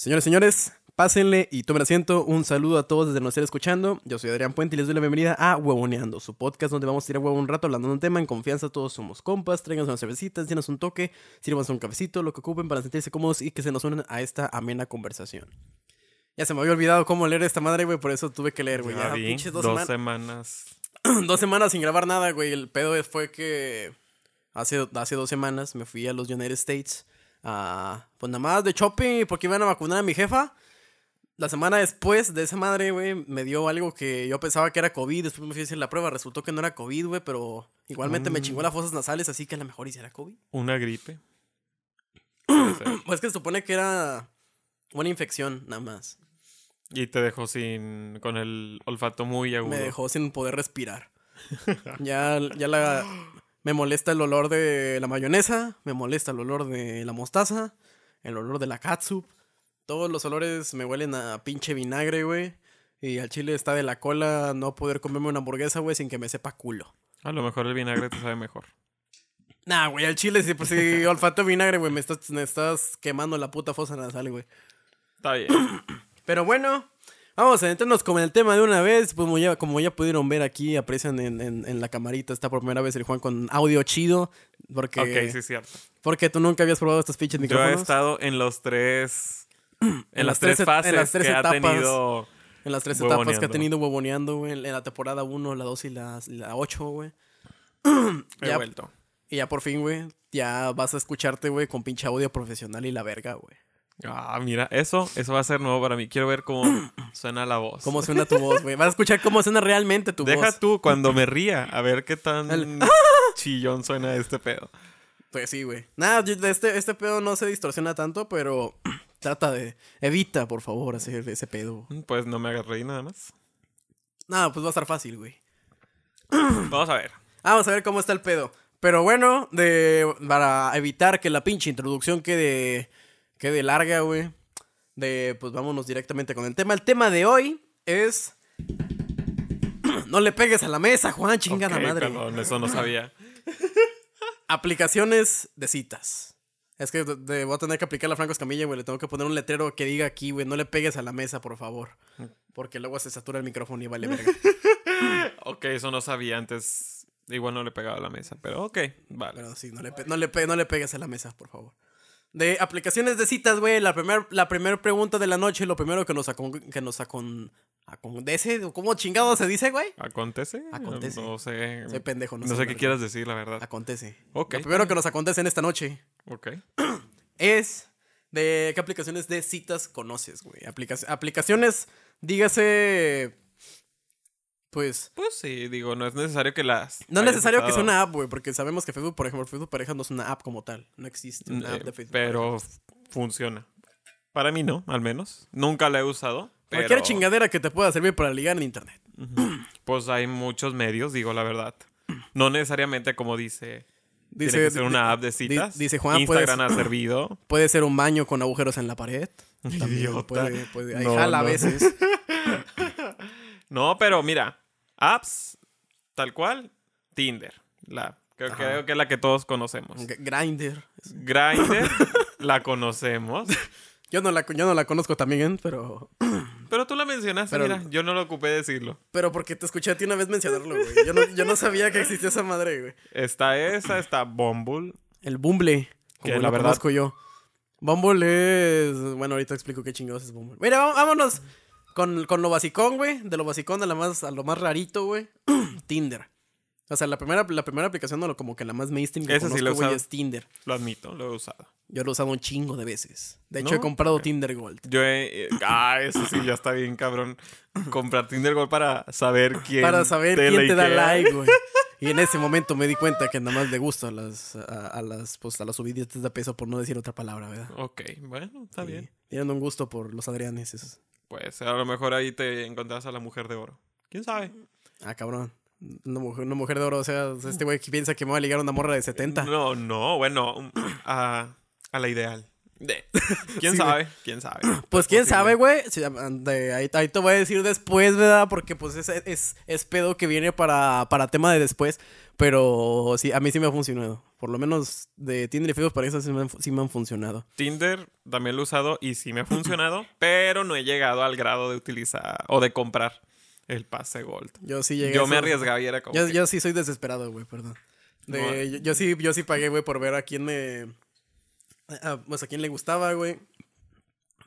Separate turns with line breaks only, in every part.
Señores, señores, pásenle y tomen asiento. Un saludo a todos desde nos estén escuchando. Yo soy Adrián Puente y les doy la bienvenida a Huevoneando, su podcast donde vamos a tirar huevo un rato hablando de un tema en confianza. Todos somos compas, traigan unas cervecitas, llenas un toque, sírvanse un cafecito, lo que ocupen para sentirse cómodos y que se nos unan a esta amena conversación. Ya se me había olvidado cómo leer esta madre, güey, por eso tuve que leer, güey.
Ya
Ya,
vi,
pinches
dos,
dos, semanas.
semanas.
dos semanas sin grabar nada, güey. El pedo fue que hace, hace dos semanas me fui a los United States a, pues nada más de shopping porque iban a vacunar a mi jefa. La semana después de esa madre, güey, me dio algo que yo pensaba que era COVID. Después me fui a hacer la prueba. Resultó que no era COVID, güey, pero igualmente me
Mm.
chingó las fosas nasales, así que a lo mejor hiciera COVID.
Una gripe.
Pues que se supone que era una infección, nada más.
y te dejó sin. con el olfato muy agudo.
Me dejó sin poder respirar. ya, ya la. Me molesta el olor de la mayonesa, me molesta el olor de la mostaza, el olor de la catsup. Todos los olores me huelen a pinche vinagre, güey. Y al chile está de la cola no poder comerme una hamburguesa, güey, sin que me sepa culo.
A lo mejor el vinagre te sabe mejor.
Nah, güey, al chile, si, pues, si olfato vinagre, güey, me estás, me estás quemando la puta fosa nasal, güey.
Está bien.
Pero bueno, vamos a entrarnos con el tema de una vez. Pues como ya, como ya pudieron ver aquí, aprecian en, en- en la camarita, está por primera vez el Juan con audio chido. Porque,
ok, sí es cierto.
porque tú nunca habías probado estos pinches
Yo he
micrófonos.
estado en los tres. En,
En
las,
las
tres fases
en las tres
que ha
etapas.
tenido.
En las tres etapas que ha tenido huevoneando, güey. En la temporada 1, la 2 y la, la 8, güey.
He
Ya.
vuelto.
Y ya por fin, güey, ya vas a escucharte, güey, con pinche audio profesional y la verga, güey.
Ah, mira, eso, eso va a ser nuevo para mí. Quiero ver cómo suena la voz.
¿Cómo suena tu voz, güey? Vas a escuchar cómo suena realmente tu
Deja
voz.
tú cuando me ría, a ver qué tan
El-
chillón suena este pedo.
Pues sí, güey. Nada, este, este pedo no se distorsiona tanto, pero trata de. Evita, por favor, hacer ese pedo.
Pues no me hagas reír nada más.
Nada, pues va a estar fácil, güey.
Vamos a ver.
Vamos a ver cómo está el pedo. Pero bueno, de, para evitar que la pinche introducción quede, quede larga, güey. De, pues vámonos directamente con el tema. El tema de hoy es. No le pegues a la mesa, Juan, chingada
Ok,
madre.
perdón, eso no sabía.
Aplicaciones de citas. Es que de- de- voy a tener que aplicar la Franco Escamilla, güey. Le tengo que poner un letrero que diga aquí, güey. No le pegues a la mesa, por favor. Porque luego se satura el micrófono y vale verga.
Ok, eso no sabía antes. Igual no le pegaba a la mesa, pero ok, vale.
Pero sí, no le, no le, no le pegues a la mesa, por favor. De aplicaciones de citas, güey. La primera la primer pregunta de la noche, lo primero que nos, acon, que nos acon, acondece, o ¿cómo chingado se dice, güey?
¿Acontece?
Acontece.
No sé.
Soy pendejo, no
No,
sé
sé qué quieras decir, la verdad.
Acontece.
Ok.
Lo primero que nos acontece en esta noche
Ok.
es de qué aplicaciones de citas conoces, güey. Aplica- aplicaciones, dígase, pues...
Pues sí, digo, no es necesario que las.
No es necesario que sea una app, güey, porque sabemos que Facebook, por ejemplo, Facebook Pareja no es una app como tal. No existe una app
Eh,
de Facebook.
Pero funciona. Para mí no, al menos. Nunca la he usado. Pero,
Cualquier chingadera que te pueda servir para ligar en internet.
Pues hay muchos medios, digo la verdad. No necesariamente como dice.
Dice,
tiene que ser una app de citas.
dice Juan,
Instagram ha servido.
Puede ser un baño con agujeros en la pared. También
Idiota.
puede, puede. Ahí
No,
jala a veces.
No, pero mira, apps tal cual, Tinder. La, creo, creo que es la que todos conocemos.
Grinder.
Grindr la conocemos.
Yo no la, yo no la conozco también, pero.
Pero tú la mencionaste,
Pero-
mira, yo no lo ocupé decirlo.
Pero porque te escuché a ti una vez mencionarlo, güey. Yo no, yo no sabía que existía esa madre, güey.
Está esa, está Bumble.
El Bumble. Como
Que la verdad-
conozco yo. Bumble es. Bueno, ahorita explico qué chingados es Bumble. Mira, vá- vámonos con, con lo basicón, güey. De lo basicón a, la más, a lo más rarito, güey. Tinder. O sea, la primera, la primera aplicación, no, como que la más mainstream que
Esa sí
conozco,
la he
güey,
usado.
es Tinder.
Lo admito, lo he usado.
Yo lo he usado un chingo de veces. De hecho,
¿No?
he comprado
Ok.
Tinder Gold.
Yo he... eh, Ah, eso sí, ya está bien, cabrón. Comprar Tinder Gold para saber quién
Para saber quién te da
likea.
like, güey. Y en ese momento me di cuenta que nada más le gusto a las, a, a las, pues, a las subiditas de peso, por no decir otra palabra, ¿verdad?
Ok, bueno, está
Sí.
bien.
Tienen un gusto por los Adrianes. esos.
Pues a lo mejor ahí te encontrás a la mujer de oro. ¿Quién sabe?
Ah, cabrón. Una mujer, una mujer de oro, o sea, este güey que piensa que me va a ligar a una morra de 70.
No, no, bueno, um, a, a la ideal. De- ¿Quién
Sí,
sabe? ¿Quién sabe?
Pues quién
posible.
sabe, güey. Sí, de- ahí, ahí te voy a decir después, ¿verdad? Porque pues es, es, es pedo que viene para, para tema de después. Pero sí, a mí sí me ha funcionado. Por lo menos de Tinder y Facebook para eso sí me, han, sí me han funcionado.
Tinder también lo he usado y sí me ha funcionado, pero no he llegado al grado de utilizar o de comprar el pase Gold.
Yo sí llegué
Yo
a
me arriesgaba y era como.
Yo,
que,
yo sí soy desesperado, güey, perdón. De-
No.
yo, yo sí, yo sí pagué, güey, por ver a quién me. a- pues a quién le gustaba, güey.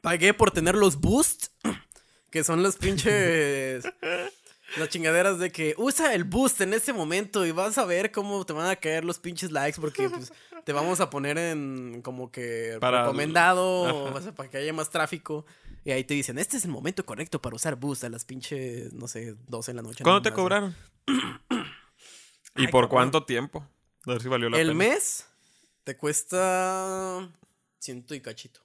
Pagué por tener los boosts, que son los pinches. las chingaderas de que usa el boost en ese momento y vas a ver cómo te van a caer los pinches likes porque pues, te vamos a poner en como que
Para-
recomendado, o sea, para que haya más tráfico. Y ahí te dicen, este es el momento correcto para usar boost a las pinches, no sé, 12 de la noche.
¿Cuándo te
más,
cobraron? ¿Y
Ay,
por cuánto tiempo? A ver si valió la
El
pena.
mes te cuesta ciento y cachito.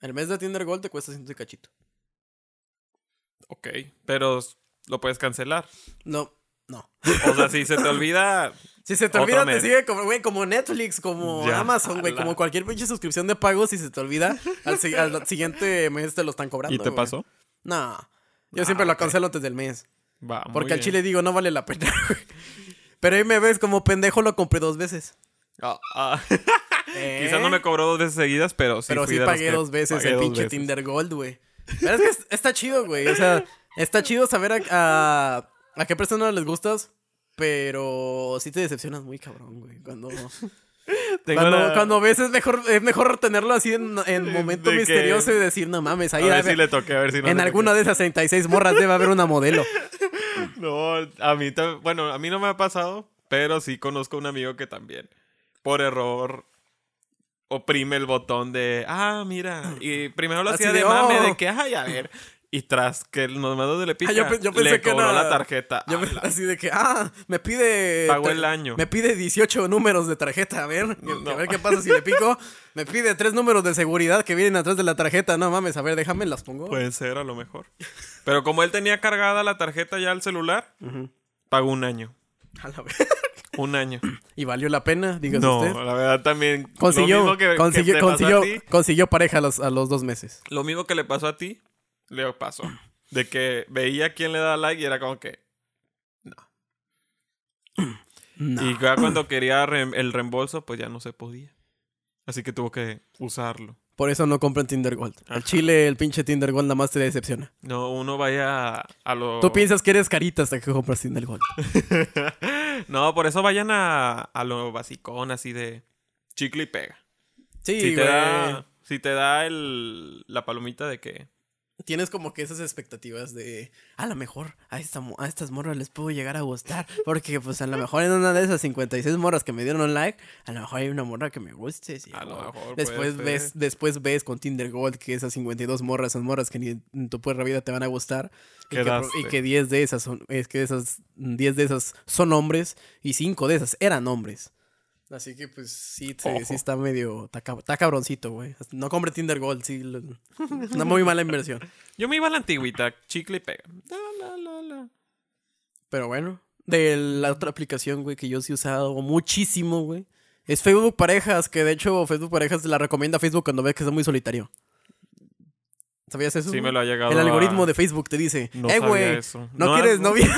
El mes de Tinder Gold te cuesta ciento y cachito.
Ok, pero lo puedes cancelar.
No, no.
O sea, si se te olvida,
Si se te olvida, te sigue como, güey, como Netflix, como
Ya,
Amazon, güey, como cualquier pinche suscripción de pago, si se te olvida, al, si- al siguiente mes te lo están cobrando.
¿y te pasó?
No. Yo
Ah,
siempre lo
ok.
cancelo antes del mes.
Va, muy
Porque al
bien.
chile digo, no vale la pena, güey. Pero ahí me ves como pendejo, lo compré dos veces.
Ah, ah.
¿Eh?
Quizás no me cobró dos veces seguidas, pero sí
Pero
fui
sí
de los
pagué
que
dos veces
pagué
el
dos
pinche
veces.
Tinder Gold, güey. Pero es que es- está chido, güey. O sea, está chido saber a, a, a qué personas les gustas, pero sí te decepcionas muy cabrón, güey. Cuando, cuando,
la-
cuando ves es mejor, es mejor tenerlo así en, en momento
De que-
misterioso y decir, no mames,
A
ahí
ver
a
si
ver,
le toqué, a ver si no
en alguna de esas 36 morras debe haber una modelo.
No, a mí bueno, a mí no me ha pasado, pero sí conozco un amigo que también, por error, oprime el botón de, ah, mira, y primero lo
Así
hacía
de,
de mame,
"Oh".
de que, ay, a ver, y tras que nos mandó de le pica,
Ah, yo yo pensé
le
que
cobró
era-
la tarjeta.
Yo
la-
así de que, ah, me pide.
Pagó el año.
Me pide 18 números de tarjeta. A ver,
No.
a ver qué pasa si le pico. Me pide tres números de seguridad que vienen atrás de la tarjeta. No mames, a ver, déjame, las pongo.
Puede ser, a lo mejor. Pero como él tenía cargada la tarjeta ya al celular, pagó un año.
A la vez.
Un año.
Y valió la pena, dígase
No,
usted.
la verdad también. lo
Consiguió,
mismo que- que
consiguió, consiguió pareja a los, a los dos meses.
Lo mismo que le pasó a ti, le pasó. De que veía quién le da like y era como que.
No.
Y ya cuando quería el reembolso, pues ya no se podía. Así que tuvo que usarlo.
Por eso no compran Tinder Gold. Al. Chile, el pinche Tinder Gold nada más te decepciona.
No, uno vaya a, a lo.
Tú piensas que eres carita hasta que compras Tinder Gold.
no, por eso vayan a, a lo basicón, así de chicle y pega.
Sí,
si te
güey.
da, si te da el, la palomita de que.
Tienes como que esas expectativas de a lo mejor a, esta, a estas morras les puedo llegar a gustar. Porque pues a lo mejor en una de esas 56 morras que me dieron like, a lo mejor hay una morra que me guste. sí,
A lo mejor
Después
puede
ves,
ser.
después ves con Tinder Gold que esas 52 morras son morras que ni en tu perra vida te van a gustar. Y que, y que 10 de esas son, es que esas 10 de esas son hombres y 5 de esas eran hombres. Así que pues sí, sí, está medio, está, está cabroncito, güey. No compre Tinder Gold, sí. lo- Una muy mala inversión.
Yo me iba a la antigüita, chicle y pega. La, la, la, la.
Pero bueno, de la otra aplicación, güey, que yo sí he usado muchísimo, güey. Es Facebook Parejas, que de hecho Facebook Parejas la recomienda a Facebook cuando ve que es muy solitario. ¿Sabías eso?
Sí, me lo ha llegado.
El algoritmo
a-
de Facebook te dice,
No
eh, güey. ¿no,
No,
quieres
no.
novia?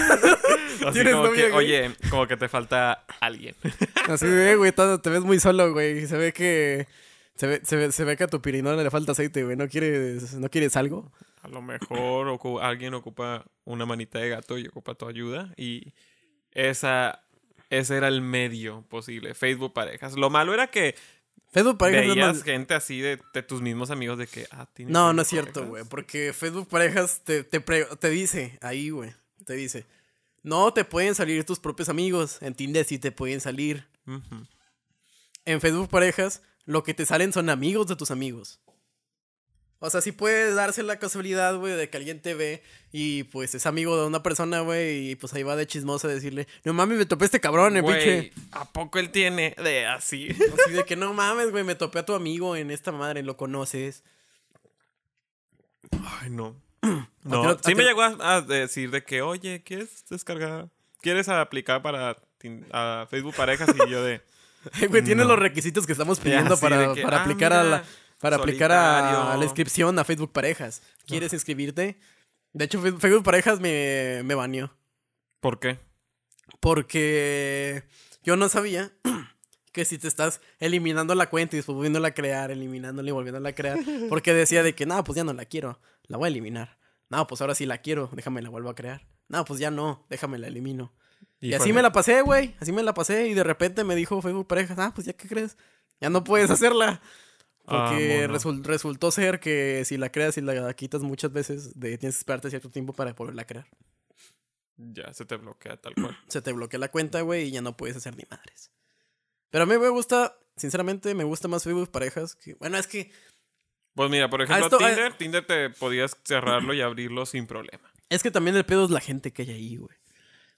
Así
¿Tienes
como
novia,
que,
güey?
oye, como que te falta alguien.
Así de, "Eh, güey, todo- te ves muy solo, güey. Se ve que... Se ve, se, ve, se ve que a tu pirinola le falta aceite, güey. ¿No quieres, ¿No quieres algo?
A lo mejor ocu- alguien ocupa una manita de gato y ocupa tu ayuda. Y esa, ese era el medio posible. Facebook parejas. Lo malo era que
Facebook Parejas
veías gente así de, de tus mismos amigos de que, ah, ¿tienes
No, no es cierto, güey. Porque Facebook Parejas te, te, pre- te dice, ahí, güey. Te dice, no te pueden salir tus propios amigos. En Tinder sí te pueden salir. En Facebook Parejas, lo que te salen son amigos de tus amigos. O sea, sí puede darse la casualidad, güey, de que alguien te ve y pues es amigo de una persona, güey, y pues ahí va de chismoso a decirle, no mames, me topé este cabrón, en pinche.
¿a poco él tiene de así?
Así de que no mames, güey, me topé a tu amigo en esta madre, lo conoces.
Ay, no.
¿A
No, sí
ti
me llegó a, a decir de que, oye, ¿quieres descargar? ¿Quieres aplicar para a Facebook Parejas? Y yo de,
Güey, tiene
No.
los requisitos que estamos pidiendo para,
que,
para
ah,
aplicar a la, para aplicar a, la inscripción a Facebook Parejas. ¿Quieres inscribirte? De hecho, Facebook Parejas me, me baneó.
¿por qué?
Porque yo no sabía que si te estás eliminando la cuenta y después volviéndola a crear, eliminándola y volviéndola a crear, porque decía de que, no, pues ya no la quiero, la voy a eliminar. No, pues ahora sí la quiero, déjame la vuelvo a crear. No, pues ya no, déjame la elimino. Y, así me la pasé, güey, así me la pasé y de repente me dijo Facebook pareja, ah, pues ya qué crees, ya no puedes hacerla. Porque
Ah,
resultó ser que si la creas y la quitas muchas veces, de, tienes que esperarte cierto tiempo para poderla a crear.
Ya se te bloquea tal cual.
Se te bloquea la cuenta, güey, y ya no puedes hacer ni madres. Pero a mí me gusta, sinceramente, me gusta más Facebook parejas que. Bueno, es que.
Pues mira, por ejemplo,
esto-
Tinder, Tinder te podías cerrarlo y abrirlo sin problema.
Es que también el pedo es la gente que hay ahí, güey.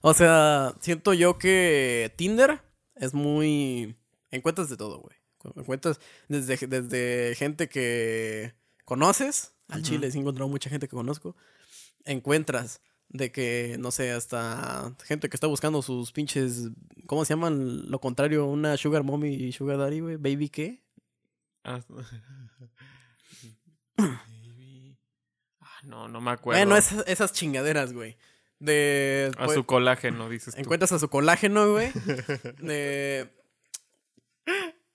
O sea, siento yo que Tinder es muy. Encuentras de todo, güey. Encuentras desde, desde gente que conoces. Al chile sí he encontrado mucha gente que conozco. Encuentras de que, no sé, hasta gente que está buscando sus pinches. ¿Cómo se llaman? Lo contrario, una Sugar Mommy y Sugar Daddy, güey. ¿Baby qué?
Ah, Baby. Ah, no, no me acuerdo.
Bueno, esas, esas chingaderas, güey. De.
A
pues,
su colágeno, dices tú.
Encuentras a su colágeno, güey. De-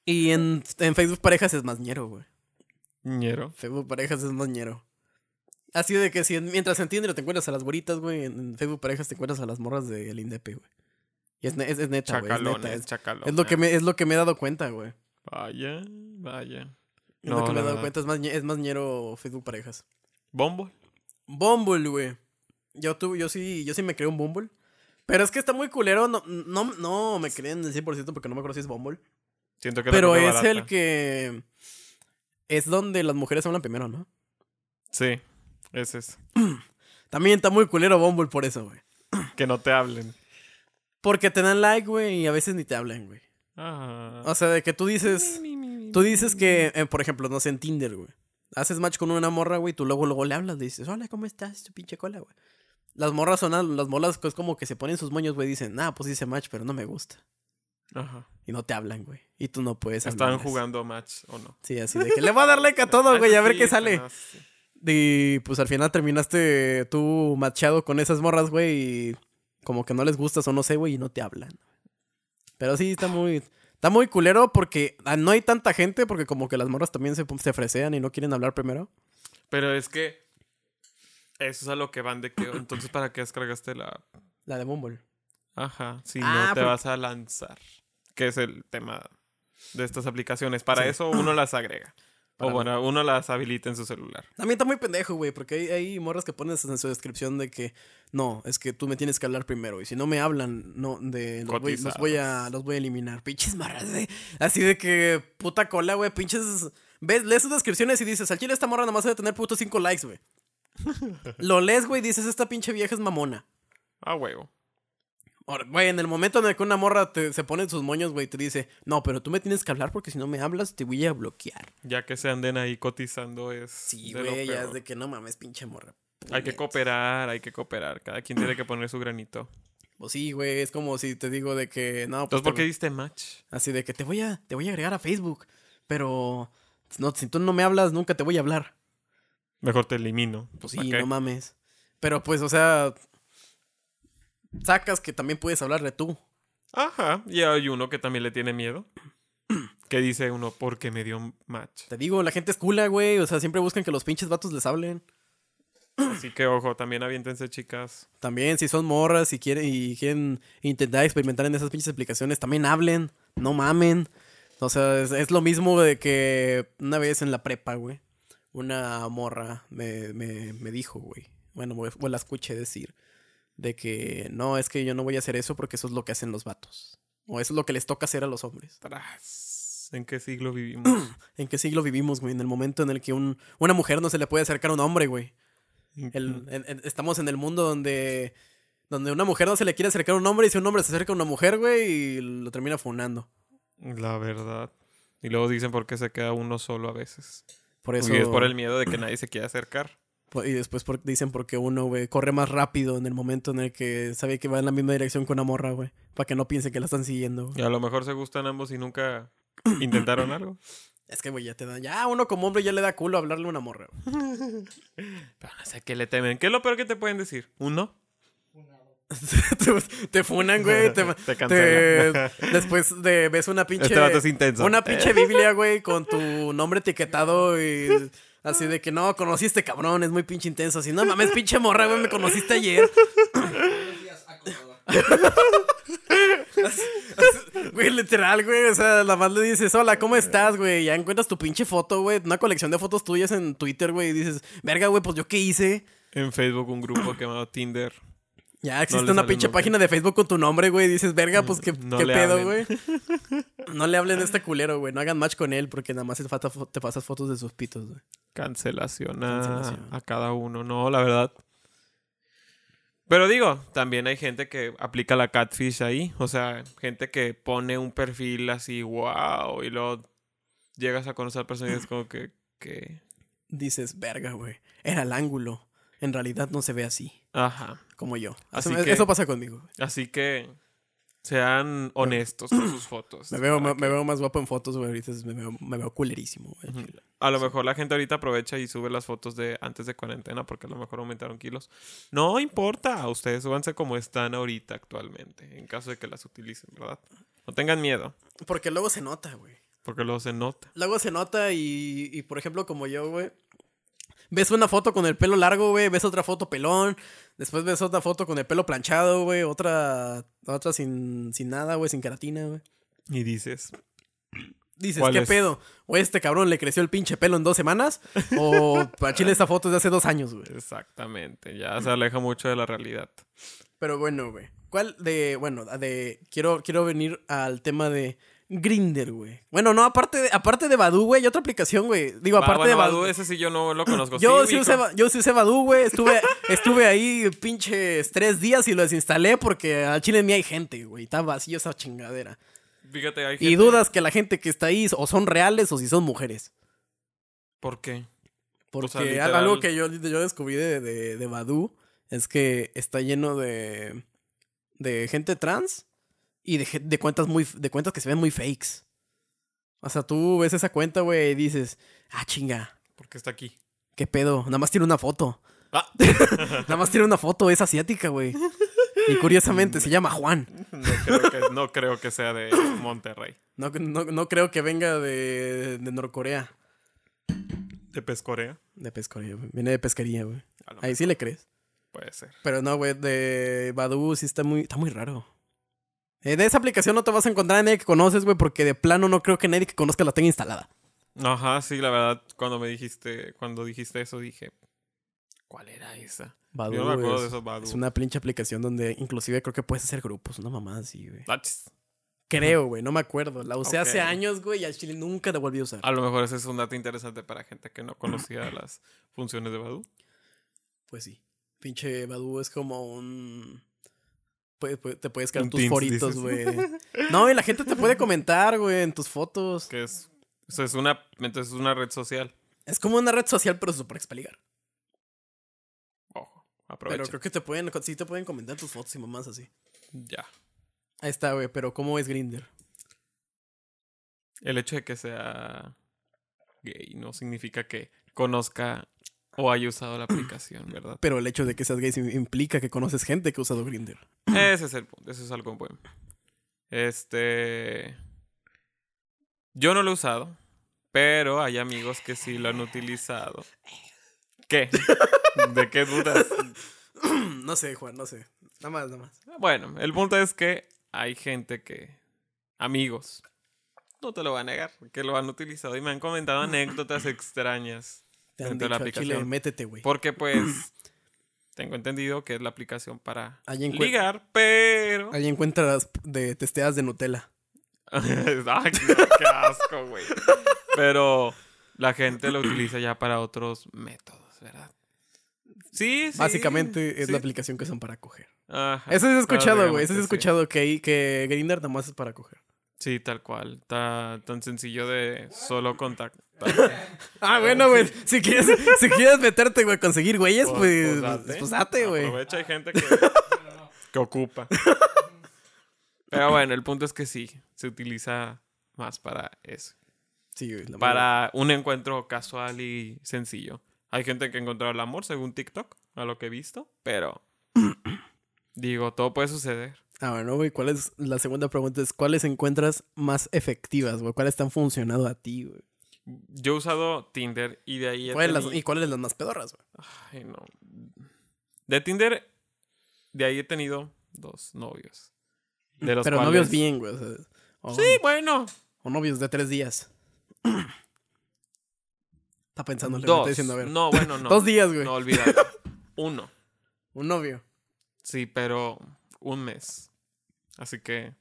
Y en, en Facebook Parejas es más ñero, güey.
Ñero.
Facebook Parejas es más ñero. Así de que si en- mientras en Tinder te encuentras a las güeritas, güey, en, Facebook Parejas te encuentras a las morras del Indepe, güey. Y es, es, es neta, güey. Es, neta, es,
chacalones.
es lo que me, es lo que me he dado cuenta, güey.
Vaya, vaya.
Es
No,
lo que me he dado cuenta. Es más, es más ñero Facebook Parejas.
Bumble.
Bumble, güey. Yo, tuve, yo, sí, yo sí me creé un Bumble. Pero es que está muy culero. No, no, no me creé en el 100% porque no me acuerdo si es Bumble.
Siento que
Pero es
barata.
el que. Es donde las mujeres hablan primero, ¿no?
Sí, ese es.
También está muy culero Bumble por eso, güey.
Que no te hablen.
Porque te dan like, güey, y a veces ni te hablan, güey.
Ah.
O sea, de que tú dices. Tú dices que, eh, por ejemplo, no sé, en Tinder, güey. Haces match con una morra, güey, y tú luego, luego le hablas, le dices, hola, ¿cómo estás? Tu pinche cola, güey. Las morras son, las molas, es como que se ponen sus moños, güey, dicen, ah, pues hice match, pero no me gusta.
Ajá.
Y no te hablan, güey. Y tú no puedes
Estaban
hablarles.
jugando match o no.
Sí, así de que le voy a dar like a todo, güey, a ver
Sí,
qué sale.
sí.
Y pues al final terminaste tú machado con esas morras, güey, y como que no les gustas o no sé, güey, y no te hablan. Pero sí, está muy... Está muy culero porque ah, no hay tanta gente porque como que las morras también se, se fresean y no quieren hablar primero.
Pero es que eso es a lo que van de que entonces para qué descargaste la?
La de Bumble.
Ajá, si
Ah,
no te
porque-
vas a lanzar, que es el tema de estas aplicaciones. Para
Sí.
eso uno las agrega. O bueno, uno las habilita en su celular.
También está muy pendejo, güey, porque hay, hay morras que ponen en su descripción de que no, es que tú me tienes que hablar primero y si no me hablan, no, de los voy, los voy a los voy a eliminar. Pinches marras, de, así de que puta cola, güey, pinches ves lees sus descripciones y dices, al chile esta morra nada más debe tener putos 5 likes, güey. Lo lees, güey, y dices, esta pinche vieja es mamona.
Ah, huevo.
Güey, en el momento en el que una morra te- se pone en sus moños, güey, te dice, no, pero tú me tienes que hablar porque si no me hablas te voy a bloquear.
Ya que se anden ahí cotizando es.
Sí, güey, ya es de que no mames, pinche morra.
Hay que cooperar, hay que cooperar. Cada quien tiene que poner su granito.
Pues sí, güey, es como si te digo de que no, pues
Entonces, ¿por qué diste match?
así de que te voy a te voy a agregar a Facebook, pero no si tú no me hablas nunca te voy a hablar.
Mejor te elimino.
Pues
¿Para
sí, no mames. Pero pues, o sea, sacas que también puedes hablar de tú.
Ajá. Y hay uno que también le tiene miedo. Que dice uno, porque me dio match.
Te digo, la gente es cula, güey, o sea, siempre buscan que los pinches vatos les hablen.
Así que ojo, también aviéntense, chicas.
También si son morras y quieren y quieren intentar experimentar en esas pinches aplicaciones, también hablen, no mamen. O sea, es, es lo mismo de que una vez en la prepa, güey, una morra me, me, me dijo, güey, bueno, güey, o la escuché decir, de que no, es que yo no voy a hacer eso porque eso es lo que hacen los vatos. O eso es lo que les toca hacer a los hombres.
¿En qué siglo vivimos?
¿En qué siglo vivimos, güey? En el momento en el que un, una mujer no se le puede acercar a un hombre, güey. El- estamos en el mundo donde, donde una mujer no se le quiere acercar a un hombre y si un hombre se acerca a una mujer, güey, y lo termina funando.
La verdad. Y luego dicen por qué se queda uno solo a veces.
Por eso.
Y es por el miedo de que nadie se quiera acercar.
Y después por- dicen porque uno, güey, corre más rápido en el momento en el que sabe que va en la misma dirección que una morra, güey. Para que no piense que la están siguiendo. güey.
Y a lo mejor se gustan ambos y nunca intentaron algo.
Es que, güey, ya te da. Ya uno como hombre ya le da culo hablarle a una morra, güey.
Pero no sé qué le temen. ¿Qué es lo peor que te pueden decir? ¿Uno?
te, te funan, güey. Te,
Te
después de ves una pinche.
Este vato es intenso.
Una pinche Biblia, güey, con tu nombre etiquetado y. Así de que no, este cabrón, es muy pinche intenso. Así, no mames, pinche morra, güey, me conociste ayer. Güey, literal, güey. O sea, nada más le dices, hola, ¿cómo estás, güey? Ya encuentras tu pinche foto, güey. Una colección de fotos tuyas en Twitter, güey. Y dices, verga, güey, pues yo qué hice.
En Facebook un grupo llamado Tinder.
Ya existe una pinche
nunca.
página de Facebook con tu nombre, güey. Dices, verga, pues qué,
No
qué
le
pedo,
hablen.
güey. No le hablen a este culero, güey. No hagan match con él porque nada más te, falta fo- te pasas fotos de sus pitos, güey.
Cancelación a,
Cancelación.
a cada uno, no, la verdad. Pero digo, también hay gente que aplica la catfish ahí. O sea, gente que pone un perfil así, wow, y luego llegas a conocer a personas y es como que, que...
Dices, verga, güey. Era el ángulo. En realidad no se ve así,
Ajá.
como yo.
Así
eso,
que-
eso pasa conmigo.
Así que sean honestos con sus fotos.
Me veo, me más guapo en fotos, güey. Ahorita me veo, me veo culerísimo, güey.
A lo mejor la gente ahorita aprovecha y sube las fotos de antes de cuarentena porque a lo mejor aumentaron kilos. No importa, ustedes súbanse como están ahorita actualmente, en caso de que las utilicen, ¿verdad? No tengan miedo,
Porque luego se nota, güey.
porque luego se nota.
Luego se nota y, y, por ejemplo, como yo, güey. Ves una foto con el pelo largo, güey. Ves otra foto pelón. Después ves otra foto con el pelo planchado, güey. Otra, otra sin, sin nada, güey. Sin queratina, güey.
Y dices,
Dices,
¿Cuál
¿qué
es?
pedo? ¿O este cabrón le creció el pinche pelo en dos semanas? ¿O para Chile esta foto es de hace dos años, güey?
exactamente, ya se aleja mucho de la realidad.
Pero bueno, güey. ¿Cuál de. Bueno, de. Quiero, quiero venir al tema de. Grinder, güey. Bueno, no, aparte de, aparte de Badu, güey, hay otra aplicación, güey. Digo,
Ah,
aparte
bueno,
de Badu.
Ese sí yo no lo conozco.
Yo sí, usé, yo sí usé Badu, güey. Estuve, estuve ahí pinches tres días y lo desinstalé porque al chile ni hay gente, güey. Está vacío esa chingadera.
Fíjate, hay
Y
gente-
dudas que la gente que está ahí o son reales o si son mujeres.
¿Por qué?
Porque
sea,
al-
literal-
algo que yo, yo descubrí de, de, de Badoo es que está lleno de, de gente trans y de, de cuentas muy de cuentas que se ven muy fakes. O sea, tú ves esa cuenta, güey, y dices, ah, chinga,
¿Por qué está aquí?
qué pedo, nada más tiene una foto.
Ah.
Nada más tiene una foto, es asiática, güey. Y curiosamente se llama Juan.
No creo que, no creo que sea de Monterrey.
No, no, no creo que venga de, de Norcorea.
¿De Pescorea?
De pescaría, güey. Viene de pesquería, güey. Ahí sí le crees.
Puede ser.
Pero no, güey, de Badoo sí está muy, está muy raro. Eh, de esa aplicación no te vas a encontrar a nadie que conoces, güey, porque de plano no creo que nadie que conozca la tenga instalada.
Ajá, sí, la verdad, cuando me dijiste, cuando dijiste eso dije, ¿cuál era esa?
Badoo
Yo no me acuerdo
es,
de eso, Badoo.
es una pinche aplicación donde inclusive creo que puedes hacer grupos, una mamá así, güey.
Achis.
Creo, güey, no me acuerdo. La usé hace años, güey, y al chile nunca la volví a usar.
A lo mejor ese es un dato interesante para gente que no conocía las funciones de Badu.
Pues sí. Pinche Badoo es como un... te puedes crear tus
Teams,
foritos, güey. No, y la gente te puede comentar, güey, en tus fotos.
Que es, eso es una, entonces es una red social.
Es como una red social, pero super expeligar.
Ojo, aprovecha.
Pero creo que te pueden, sí te pueden comentar tus fotos y mamás así.
Ya.
Ahí está, güey, pero ¿cómo es Grinder?
El hecho de que sea gay no significa que conozca o haya usado la aplicación, ¿verdad?
Pero el hecho de que seas gay implica que conoces gente que ha usado Grinder.
Ese es el punto, eso es algo bueno. Este. Yo no lo he usado, pero hay amigos que sí lo han utilizado. ¿Qué? ¿De qué dudas?
no sé, Juan, no sé. Nada más, nada más.
Bueno, el punto es que hay gente que. Amigos. No te lo voy a negar, que lo han utilizado y me han comentado anécdotas extrañas.
Te han
la aplicación.
métete, güey.
Porque, pues. Tengo entendido que es la aplicación para
encuent-
ligar, pero.
Ahí encuentras de testeadas de Nutella.
Ay, no, qué asco, güey. Pero la gente lo utiliza ya para otros métodos, ¿verdad? Sí, sí.
Básicamente es
sí.
la aplicación que son para coger.
Ajá,
Eso he escuchado, güey. Eso sí. escuchado que, que Grinder nada más es para coger.
Sí, tal cual. Está tan sencillo de solo contactar.
Ah, bueno, güey. Si quieres, si quieres meterte, güey, a conseguir güeyes, pues,
date.
pues date, güey.
Aprovecha, hay gente que, que ocupa. Pero bueno, el punto es que sí, se utiliza más para eso.
Sí, güey.
Para un encuentro casual y sencillo. Hay gente que encontró el amor según TikTok, a lo que he visto, pero digo, todo puede suceder.
Ah, bueno, güey, ¿cuál es la segunda pregunta? Es ¿cuáles encuentras más efectivas, güey? ¿Cuáles te han funcionado a ti, güey?
Yo he usado Tinder y de ahí... he
¿Cuáles las- ¿Y cuáles las más pedorras, güey?
Ay, no. De Tinder, de ahí he tenido dos novios. De los
Pero
cuales-
novios bien, güey. o sea, o,
Sí, bueno.
o novios de tres días. Está pensando, estoy diciendo, a ver.
No, bueno, no.
Dos días, güey.
No, olvídalo. Uno.
Un novio.
Sí, pero un mes. Así que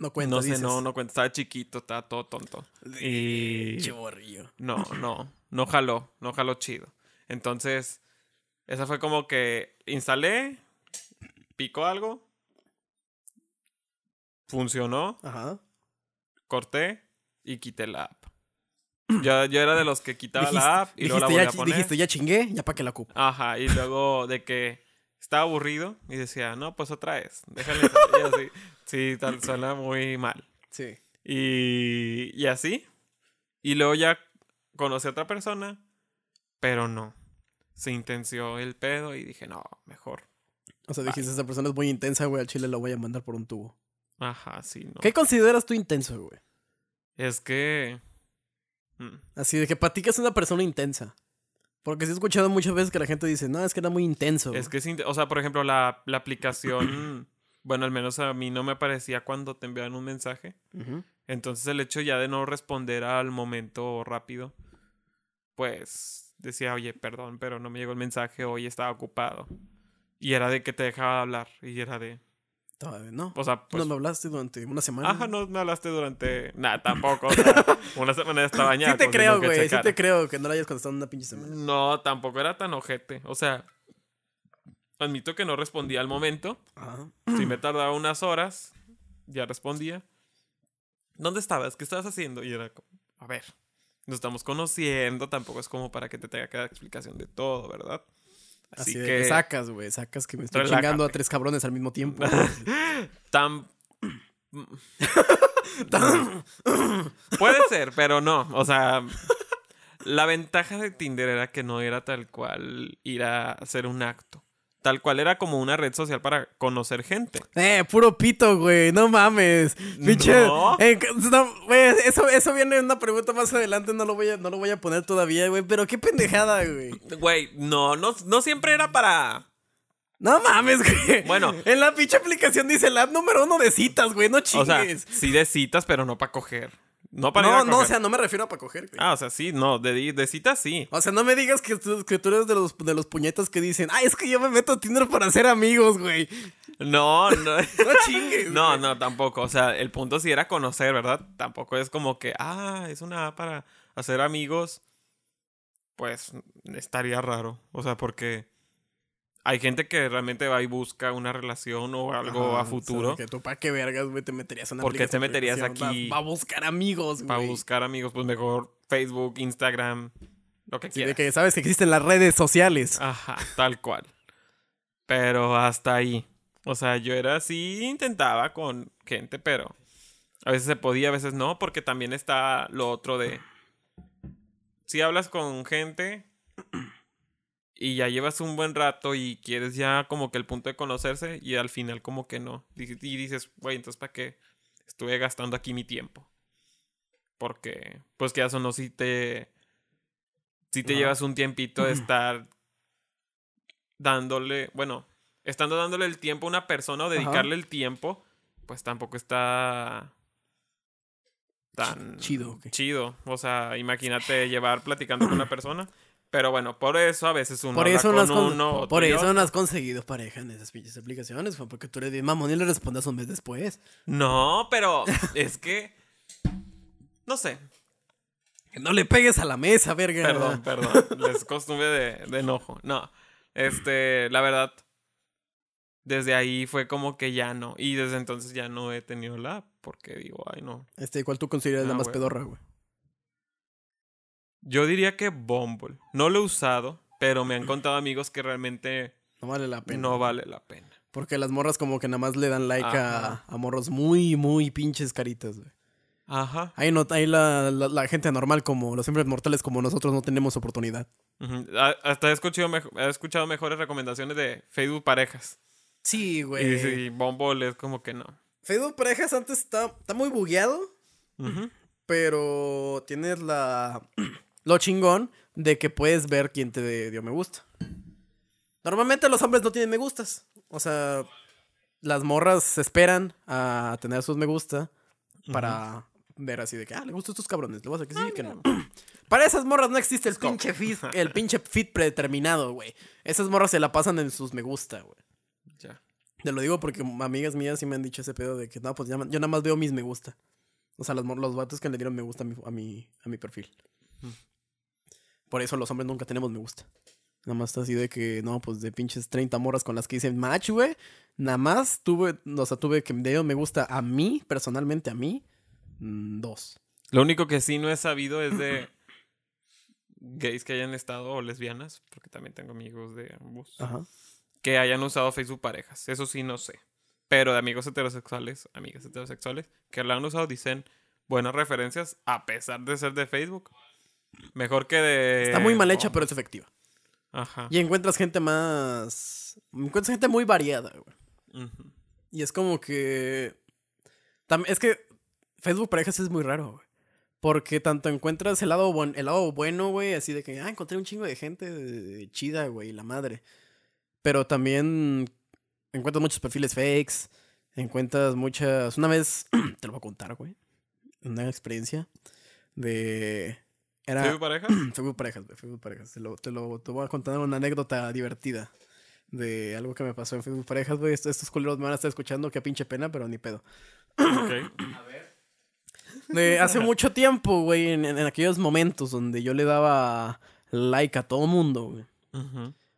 No cuenta,
no sé,
dices.
no, no cuenta. Estaba chiquito, estaba todo tonto. Y
Chiborrillo.
no, no, no jaló, no jaló chido. Entonces, esa fue como que instalé, picó algo, funcionó,
Ajá.
corté y quité la app. Yo, yo era de los que quitaba
Dijiste,
la app y luego la
ya,
a poner.
dijiste, ya chingué, ya para que la ocupo.
Ajá, y luego de que estaba aburrido y decía, no, pues otra vez, déjale. y así, sí, tal, suena muy mal.
Sí.
Y, y así. Y luego ya conocí a otra persona, pero no. Se intenció el pedo y dije, no, mejor.
O sea, dijiste, esa persona es muy intensa, güey, al chile lo voy a mandar por un tubo.
Ajá, sí, no.
¿Qué consideras tú intenso, güey?
Es que... mm,
Así de que para ti que es una persona intensa. Porque sí he escuchado muchas veces que la gente dice, no, es que era muy intenso.
Es que es... O sea, por ejemplo, la, la aplicación... bueno, al menos a mí no me aparecía cuando te enviaban un mensaje. Entonces el hecho ya de no responder al momento rápido, pues decía, oye, perdón, pero no me llegó el mensaje, hoy estaba ocupado. Y era de que te dejaba hablar. Y era de...
Todavía no.
O sea, pues...
no me hablaste durante una semana.
Ajá, no me hablaste durante... Nada, tampoco. o sea, una semana ya estaba
Sí te creo, güey. Sí te creo que no la hayas contestado en una pinche semana.
No, tampoco era tan ojete. O sea, admito que no respondía al momento.
Ajá.
Si me tardaba unas horas, ya respondía. ¿Dónde estabas? ¿Qué estabas haciendo? Y era como, a ver, nos estamos conociendo, tampoco es como para que te tenga que dar explicación de todo, ¿verdad?
Así,
Así,
de
que,
que sacas, güey. Sacas que me estoy
Relájate.
chingando a tres cabrones al mismo tiempo.
tan... Puede ser, pero no. O sea, la ventaja de Tinder era que no era tal cual ir a hacer un acto. Tal cual era como una red social para conocer gente.
eh, puro pito, güey. No mames. Pinche.
No.
eh, no, güey, eso, eso viene en una pregunta más adelante. No lo voy a, no lo voy a poner todavía, güey. Pero qué pendejada, güey.
Güey, no, no, no siempre era para.
No mames, güey.
Bueno.
En la pinche aplicación dice la app número uno de citas, güey. No
O sea,
chingues.
sí de citas, pero no para coger. No para ir
no, no, o sea, no me refiero a para coger, güey.
Ah, o sea, sí, no, de, de citas sí.
O sea, no me digas que tú, que tú eres de los, de los puñetas que dicen, ay, es que yo me meto a Tinder para hacer amigos, güey.
No, no.
No chingues.
No,
güey.
no, tampoco. O sea, el punto sí era conocer, ¿verdad? Tampoco es como que, ah, es una app para hacer amigos. Pues estaría raro. O sea, porque hay gente que realmente va y busca una relación o algo
Ajá,
a futuro
que tú para qué vergas, güey, te meterías en una
¿Por qué te
de
meterías aquí?
Va, va a buscar amigos, güey.
para buscar amigos. Pues mejor Facebook, Instagram, lo que
Sí, de
quieras.
que sabes que existen las redes sociales.
Ajá, tal cual. Pero hasta ahí. O sea, yo era así, intentaba con gente, pero a veces se podía, a veces no, porque también está lo otro de... Si hablas con gente y ya llevas un buen rato y quieres ya como que el punto de conocerse y al final como que no. Y dices, güey, entonces ¿para qué estuve gastando aquí mi tiempo? Porque, pues que eso no, si te... Si te llevas un tiempito de estar dándole, bueno, estando dándole el tiempo a una persona o
Ajá.
dedicarle el tiempo, pues tampoco está tan
Chido, ok.
chido. O sea, imagínate llevar platicando con una persona. Pero bueno, por eso a veces uno
Por
habla
eso, no has,
con otro
por eso
otro.
no has conseguido pareja en esas pinches aplicaciones, fue porque tú eres bien mamón y le respondes un mes después.
No, pero es que no sé.
Que no le pegues a la mesa, verga.
Perdón, perdón. Es costumbre de, de enojo. No. Este, la verdad, desde ahí fue como que ya no. Y desde entonces ya no he tenido la app, porque digo, ay no.
Este, ¿cuál tú consideras la
Ah,
más pedorra, güey?
Yo diría que Bumble. No lo he usado, pero me han contado amigos que realmente
No vale la pena.
no vale la pena.
Porque las morras como que nada más le dan like a, a morros muy, muy pinches caritas, güey.
Ajá.
Ahí, no, ahí la, la, la gente normal como los hombres mortales como nosotros no tenemos oportunidad.
Hasta he escuchado, mejo- he escuchado mejores recomendaciones de Facebook parejas.
Sí,
Y
güey.
sí, Bumble es como que no.
Facebook Parejas antes está, está muy bugueado,
Ujú.
pero tienes la lo chingón de que puedes ver quién te dio me gusta. Normalmente los hombres no tienen me gustas. O sea, las morras se esperan a tener sus me gusta para ver así de que, ah, le gustan estos cabrones, le voy a decir que sí, que no. Para esas morras no existe el pinche feed, el pinche feed predeterminado, güey. Esas morras se la pasan en sus me gusta, güey.
Ya.
Te lo digo porque amigas mías sí me han dicho ese pedo de que no, pues ya- yo nada más veo mis me gusta. O sea, los, los vatos que le dieron me gusta a mi, a mi, a mi perfil. Por eso los hombres nunca tenemos me gusta. Nada más está así de que, no, pues de pinches 30 morras con las que hice match, güey. Nada más tuve, o sea, tuve que dieron me gusta a mí, personalmente a mí, mm, dos.
Lo único que sí no he sabido es de gays que hayan estado o lesbianas, porque también tengo amigos de ambos,
Ajá.
que hayan usado Facebook parejas. Eso sí no sé. Pero de amigos heterosexuales, amigas heterosexuales, que la han usado dicen buenas referencias a pesar de ser de Facebook. Mejor que de...
Está muy mal hecha, pero es efectiva.
Ajá.
Y encuentras gente más... Encuentras gente muy variada, güey. Y es como que. Es que Facebook Parejas es muy raro, güey. Porque tanto encuentras el lado, el lado bueno, güey, así de que, ah, encontré un chingo de gente chida, güey, la madre. Pero también encuentras muchos perfiles fakes. Encuentras muchas. Una vez, te lo voy a contar, güey. Una experiencia de. Era.
¿Facebook pareja?
Facebook Parejas, güey, Facebook Parejas. Te, lo, te, lo, te voy a contar una anécdota divertida de algo que me pasó en Facebook Parejas, güey. Estos, estos culeros me van a estar escuchando, qué pinche pena, pero ni pedo.
ok.
A ver.
De hace mucho tiempo, güey, en, en aquellos momentos donde yo le daba like a todo mundo, güey.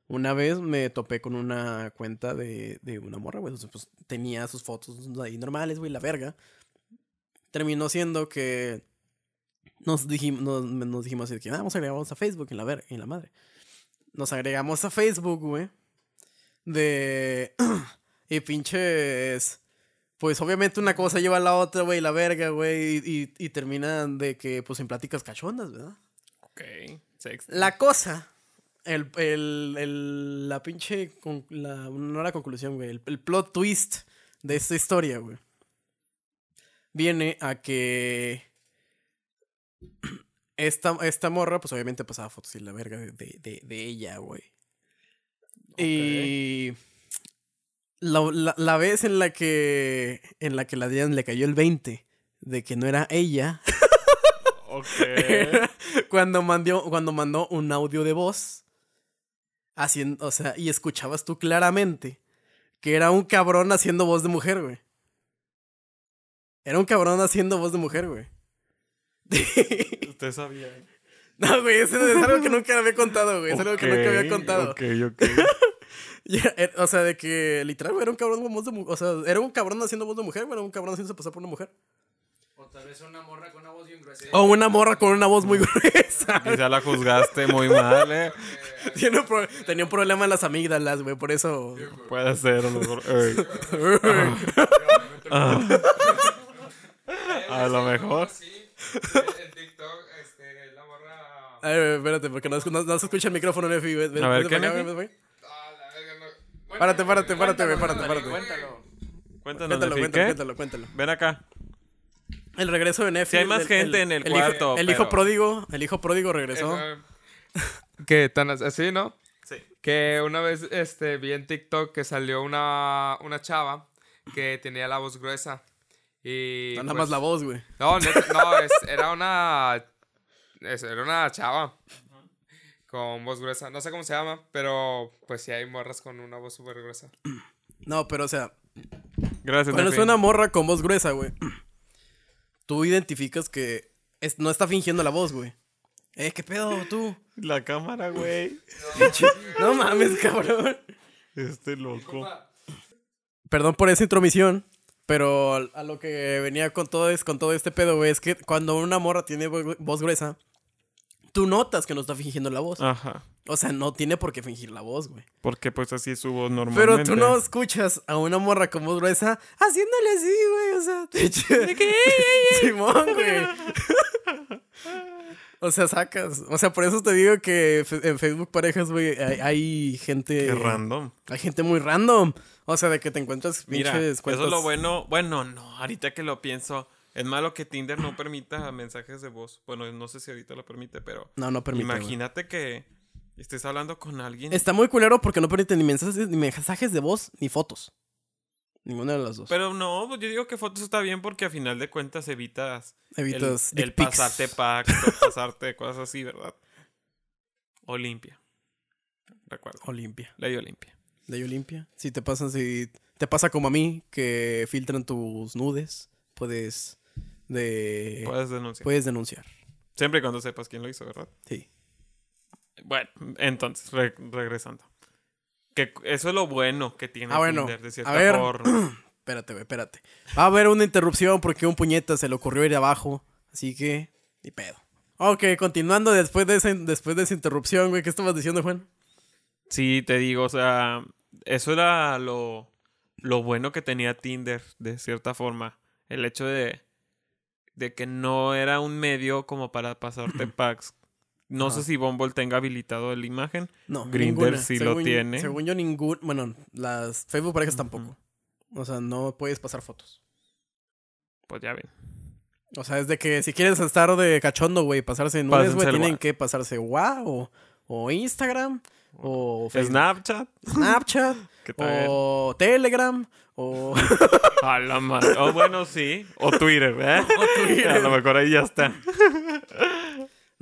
Una vez me topé con una cuenta de, de una morra, güey. Pues tenía sus fotos ahí normales, güey, la verga. Terminó siendo que nos dijimos, nos, nos dijimos así que "Ah, vamos a agregarnos a Facebook en la ver, en la madre. Nos agregamos a Facebook, güey. De. y pinches. Pues obviamente una cosa lleva a la otra, güey, la verga, güey. Y, y, y terminan de que, pues en pláticas cachondas, ¿verdad?
Ok. Sex.
La cosa, el, el, el- la pinche, con- la, no la conclusión, güey, el, el plot twist de esta historia, güey, viene a que esta, esta morra, pues obviamente pasaba fotos y la verga de, de, de- de ella, güey. Y la, la, la vez en la que, en la que la le cayó el 20 de que no era ella, cuando mandó, cuando mandó un audio de voz. Haciendo, o sea, y escuchabas tú claramente que era un cabrón haciendo voz de mujer, güey. Era un cabrón haciendo voz de mujer, güey.
Usted sabía.
no, güey, eso es algo que nunca había contado, güey. Es algo que nunca había
Ok,
contado.
Ok, ok.
Er- o sea, de que literal, güey, era un cabrón con voz de mujer. O sea, era un cabrón haciendo voz de mujer, güey. Era un cabrón haciéndose pasar por una mujer.
O tal vez una morra con una voz bien gruesa.
O una morra con una voz muy gruesa.
Quizá la juzgaste muy mal, ¿eh?
Tiene un pro- tenía un problema en las amígdalas, güey, por eso.
Puede ser, a lo mejor. Ey. A lo mejor.
En TikTok, este, la morra.
A ver, espérate, porque no, no- no se escucha el micrófono, Nefi. Ven- ven-
A ver, ¿qué,
ven, ven, ven.
Ah, la verga, no.
Párate, párate, párate, párate,
Cuéntalo,
párate.
Cuéntalo.
Cuéntanos,
Cuéntalo,
Nefi,
cuéntalo,
¿qué?
cuéntalo, cuéntalo.
Ven acá.
El regreso de Nefi.
Sí hay más
el-
gente en el
hijo-
cuarto,
el hijo pródigo, el hijo pródigo regresó.
Que tan así, ¿no?
Sí.
Que una vez este, vi en TikTok que salió una, una chava que tenía la voz gruesa. Y.
Nada
pues-
más la voz, güey.
No, no, es- era una. es- era una chava. Con voz gruesa. No sé cómo se llama, pero pues sí hay morras con una voz súper gruesa.
No, pero o sea,
Gracias,
cuando es una morra con voz gruesa, güey, tú identificas que es- no está fingiendo la voz, güey. Eh, ¿qué pedo, tú?
La cámara, güey.
No mames, cabrón.
Este loco.
Perdón por esa intromisión, pero a- lo que venía con todo, es, con todo este pedo, güey, es que cuando una morra tiene vo- voz gruesa, tú notas que no está fingiendo la voz.
Ajá.
O sea, no tiene por qué fingir la voz, güey.
Porque pues así es su voz normalmente.
Pero tú no escuchas a una morra con voz gruesa haciéndole así, güey. O sea, de hecho- Simón, güey. O sea, sacas. O sea, por eso te digo que en Facebook parejas, güey, hay, hay gente.
Qué random.
Hay gente muy random. O sea, de que te encuentras
Mira, eso es lo bueno. Bueno, no, ahorita que lo pienso, es malo que Tinder no permita mensajes de voz. Bueno, no sé si ahorita lo permite, pero
No, no permite.
imagínate que estés hablando con alguien.
Está muy culero porque no permite ni mensajes, ni mensajes de voz ni fotos. Ninguna de las dos.
Pero no, pues yo digo que fotos está bien porque a final de cuentas evitas el-
Evitas
el, pasarte packs pasarte cosas así, ¿verdad? Olimpia. Recuerdo.
Olimpia.
Ley Olimpia.
Ley Olimpia. Si te pasan, si te pasa como a mí, que filtran tus nudes, puedes de
Puedes denunciar.
puedes denunciar.
Siempre y cuando sepas quién lo hizo, ¿verdad?
Sí.
Bueno, entonces, re- regresando. Que eso es lo bueno que tiene
Ah, bueno.
Tinder, de cierta
A ver.
forma.
Espérate, espérate. Va a haber una interrupción porque un puñeta se le ocurrió ir abajo. Así que, ni pedo. Ok, continuando después de, esa, después de esa interrupción, güey. ¿Qué estabas diciendo, Juan?
Sí, te digo, o sea, eso era lo, lo bueno que tenía Tinder, de cierta forma. El hecho de, de que no era un medio como para pasarte packs. No sé si Bumble tenga habilitado la imagen.
No, ninguna.
sí lo tiene.
Según yo, ningún. Bueno, las Facebook parejas tampoco. O sea, no puedes pasar fotos.
Pues ya ven.
O sea, es de que si quieres estar de cachondo, güey, pasarse nudes, güey, tienen que pasarse WhatsApp o, o Instagram o Facebook,
Snapchat.
Snapchat
¿Qué tal?
o Telegram o...
A la madre. O bueno, sí. O Twitter, ¿eh? A lo mejor ahí ya está.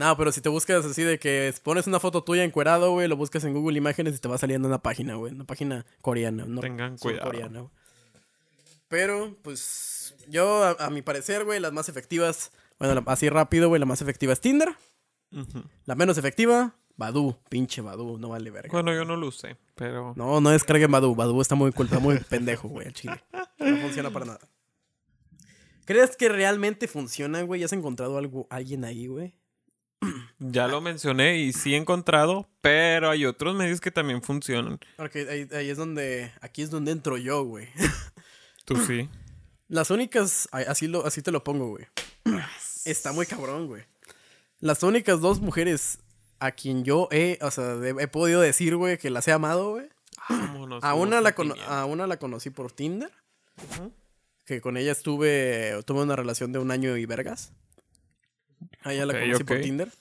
No, pero si te buscas así de que pones una foto tuya encuerado, güey, lo buscas en Google Imágenes y te va saliendo una página, güey, una página coreana. No,
Tengan cuidado.
güey. Pero, pues, yo, a, a mi parecer, güey, las más efectivas, bueno, la- así rápido, güey, la más efectiva es Tinder. La menos efectiva, Badu, pinche Badu, no vale verga.
Bueno, yo no lo usé, pero...
No, no descarguen Badu. Badu está muy, culpa, muy pendejo, güey, al chile. No funciona para nada. ¿Crees que realmente funciona, güey? ¿Has encontrado algo, alguien ahí, güey?
Ya lo mencioné y sí he encontrado, pero hay otros medios que también funcionan.
Porque ahí, ahí es donde, aquí es donde entro yo, güey.
Tú sí.
Las únicas, así, lo, así te lo pongo, güey. Está muy cabrón, güey. Las únicas dos mujeres a quien yo he, o sea, he podido decir, güey, que las he amado, güey.
Vámonos
A una, la a una la conocí por Tinder. Que con ella estuve. Tuve una relación de un año y vergas. A ella la conocí por. Tinder.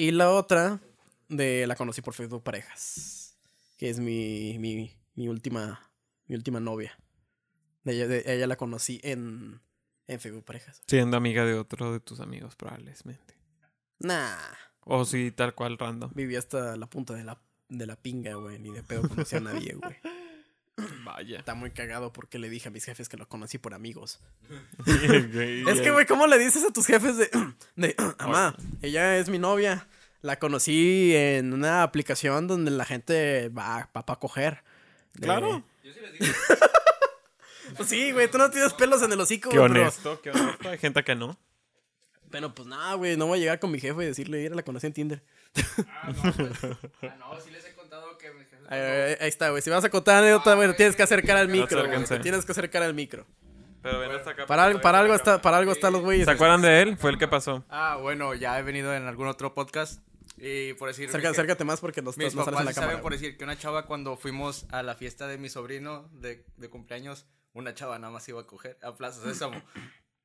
Y la otra de la conocí por Facebook Parejas. Que es mi, mi, mi última. Mi última novia. De ella, de ella la conocí en. En Facebook Parejas.
Siendo amiga de otro de tus amigos, probablemente.
Nah.
O sí, tal cual, random.
Viví hasta la punta de la, de la pinga, güey. Ni de pedo conocí a nadie, güey.
Vaya.
Está muy cagado porque le dije a mis jefes que lo conocí por amigos.
es
que, güey, ¿cómo le dices a tus jefes de, de mamá, ella es mi novia? La conocí en una aplicación donde la gente va, va para coger. De-
Claro.
Yo sí les digo.
Pues sí, güey, tú no tienes pelos en el hocico,
Qué
güey, pero-
honesto, qué honesto. Hay gente que no.
Pero pues nada, güey, no voy a llegar con mi jefe y decirle, mira, la conocí en Tinder.
Ah, no, pues. Ah, no, sí les he contado que.
Ahí, está, güey. Si vas a contar anécdota, güey, tienes que acercar al micro, güey.
Acérquense.
Te tienes que acercar al micro.
Pero ven hasta acá.
Para, algo- para algo está, para algo están los güeyes.
¿Se acuerdan de él? Fue el que pasó.
Ah, bueno, ya he venido en algún otro podcast. Y por decir.
Acércate,
mis-
acércate más porque no,
Mis
estás- no sales
papás
en la
sí saben
cámara.
por
güey.
decir que una chava cuando fuimos a la fiesta de mi sobrino de, de cumpleaños, una chava nada más iba a coger a Plaza Sésamo.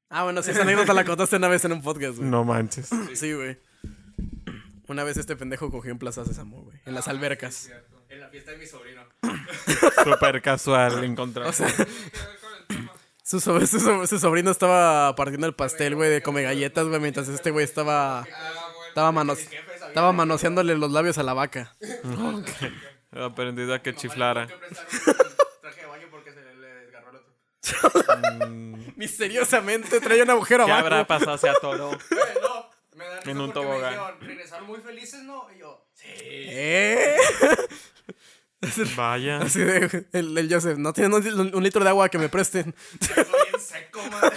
Ah, bueno, sí, esa anécdota la contaste una vez en un podcast, güey.
No manches.
Sí, güey. Una vez este pendejo cogió en Plaza Sésamo, güey. En las albercas.
La fiesta de mi sobrino.
Súper casual encontrar.
O sea, su, so- su so- su sobrino estaba partiendo el pastel, güey, de come galletas, güey, mientras este güey estaba. Estaba, manos, estaba manoseándole los labios a la vaca.
He aprendido a que chiflara.
Traje de baño porque se le desgarró el otro.
Misteriosamente traía un agujero
¿Qué
abajo.
habrá pasado hacia todo?
no, me da
En un tobogán.
dijeron, regresaron muy felices, ¿no? Y yo, sí.
¿Eh?
Vaya.
Así de, el, el Joseph, no tienen un, un litro de agua que me presten.
Estoy bien seco, madre.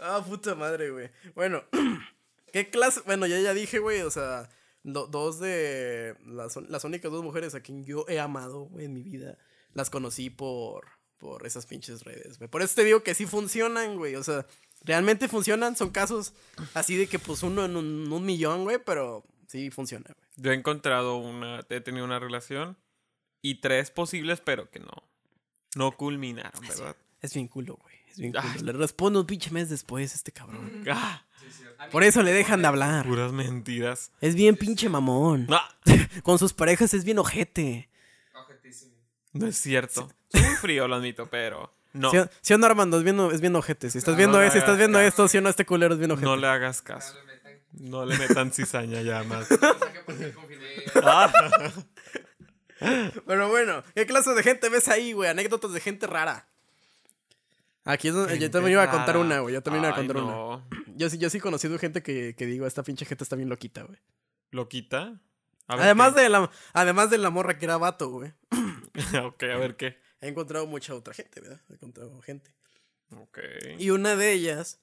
Ah, puta madre, güey. Bueno, ¿qué clase? Bueno, ya, ya dije, güey, o sea, do- dos de las, las únicas dos mujeres a quien yo he amado, güey, en mi vida, las conocí por, por esas pinches redes, güey. Por eso te digo que sí funcionan, güey, o sea, Realmente funcionan, son casos así de que pues uno en un, un millón, güey, pero sí funciona, güey.
Yo he encontrado una, he tenido una relación y tres posibles, pero que no, no culminaron, ¿verdad?
Es bien culo, güey. Es bien culo. Le respondo un pinche mes después este cabrón.
Ah,
Por eso le dejan de hablar.
puras mentiras.
Es bien pinche mamón.
Ah,
Con sus parejas es bien ojete.
Objetísimo.
no es cierto. Soy muy frío, lo admito, pero no,
¿Sí, o- sí o no, Armando? Es bien, es bien ojete. Si estás
No
viendo, eso, si estás viendo
caso.
esto, si o no, este culero es bien ojete.
no le hagas caso.
No le metan.
Cizaña ya más.
Confirmado.
Ah,
Pero bueno, ¿qué clase de gente ves ahí, güey? Anécdotas de gente rara. Aquí es donde yo también iba a contar una, güey. Yo también iba a
Ay,
contar una.
no.
Yo sí, yo sí he conocido gente que, que digo, esta pinche gente está bien loquita, güey.
¿Lo quita? A ver
Además
qué.
de, la, además de la morra que era vato, güey.
ok, a ver qué.
He encontrado mucha otra gente, ¿verdad? He encontrado gente.
Ok.
Y una de ellas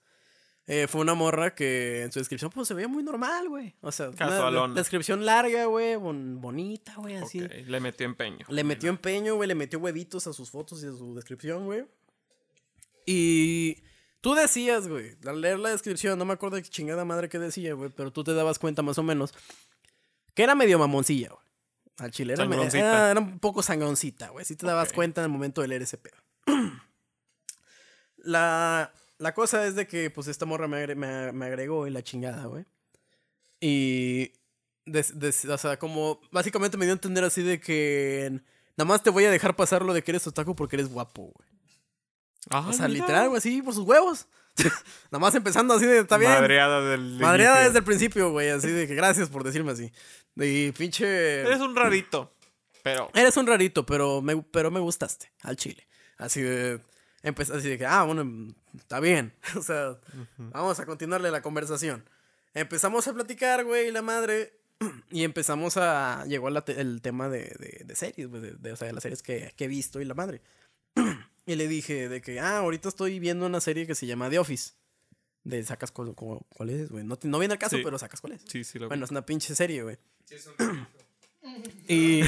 eh, fue una morra que en su descripción pues se veía muy normal, güey. O sea, una descripción larga, güey, bon- bonita, güey, así.
Le metió empeño.
Le metió empeño, güey, le metió huevitos a sus fotos y a su descripción, güey. Y tú decías, güey, al leer la descripción, no me acuerdo de qué chingada madre que decía, güey, pero tú te dabas cuenta más o menos que era medio mamoncilla, güey. Al chile era, era, era un poco sangroncita, güey. Sí te dabas cuenta en el momento de leer ese pedo. la, la cosa es de que, pues, esta morra me, agre- me, me agregó y la chingada, güey. Y, des- des- o sea, como, básicamente me dio a entender así de que nada más te voy a dejar pasar lo de que eres otaku porque eres guapo, güey.
Ah,
O sea,
mira.
literal, güey, así, por sus huevos. nada más empezando así de, está bien.
Madreada del.
Madreada
inicio.
desde el principio, güey, así de que gracias por decirme así. Y pinche...
Eres un rarito. Pero.
Eres un rarito, pero me, pero me gustaste al chile. Así de. Empe- así de que, ah, bueno, está bien. O sea, vamos a continuarle la conversación. Empezamos a platicar, güey, la madre. Y empezamos a. Llegó la te- el tema de, de, de series, güey, de, de- o sea, de las series que, que he visto y la madre. Y le dije de que, ah, ahorita estoy viendo una serie que se llama The Office. De sacas cu- cu- cuál es, güey. No, no viene al caso,
Sí.
pero sacas cuál es.
Sí, sí, lo
Bueno, es una pinche serie, güey.
Sí, es un rarito.
Y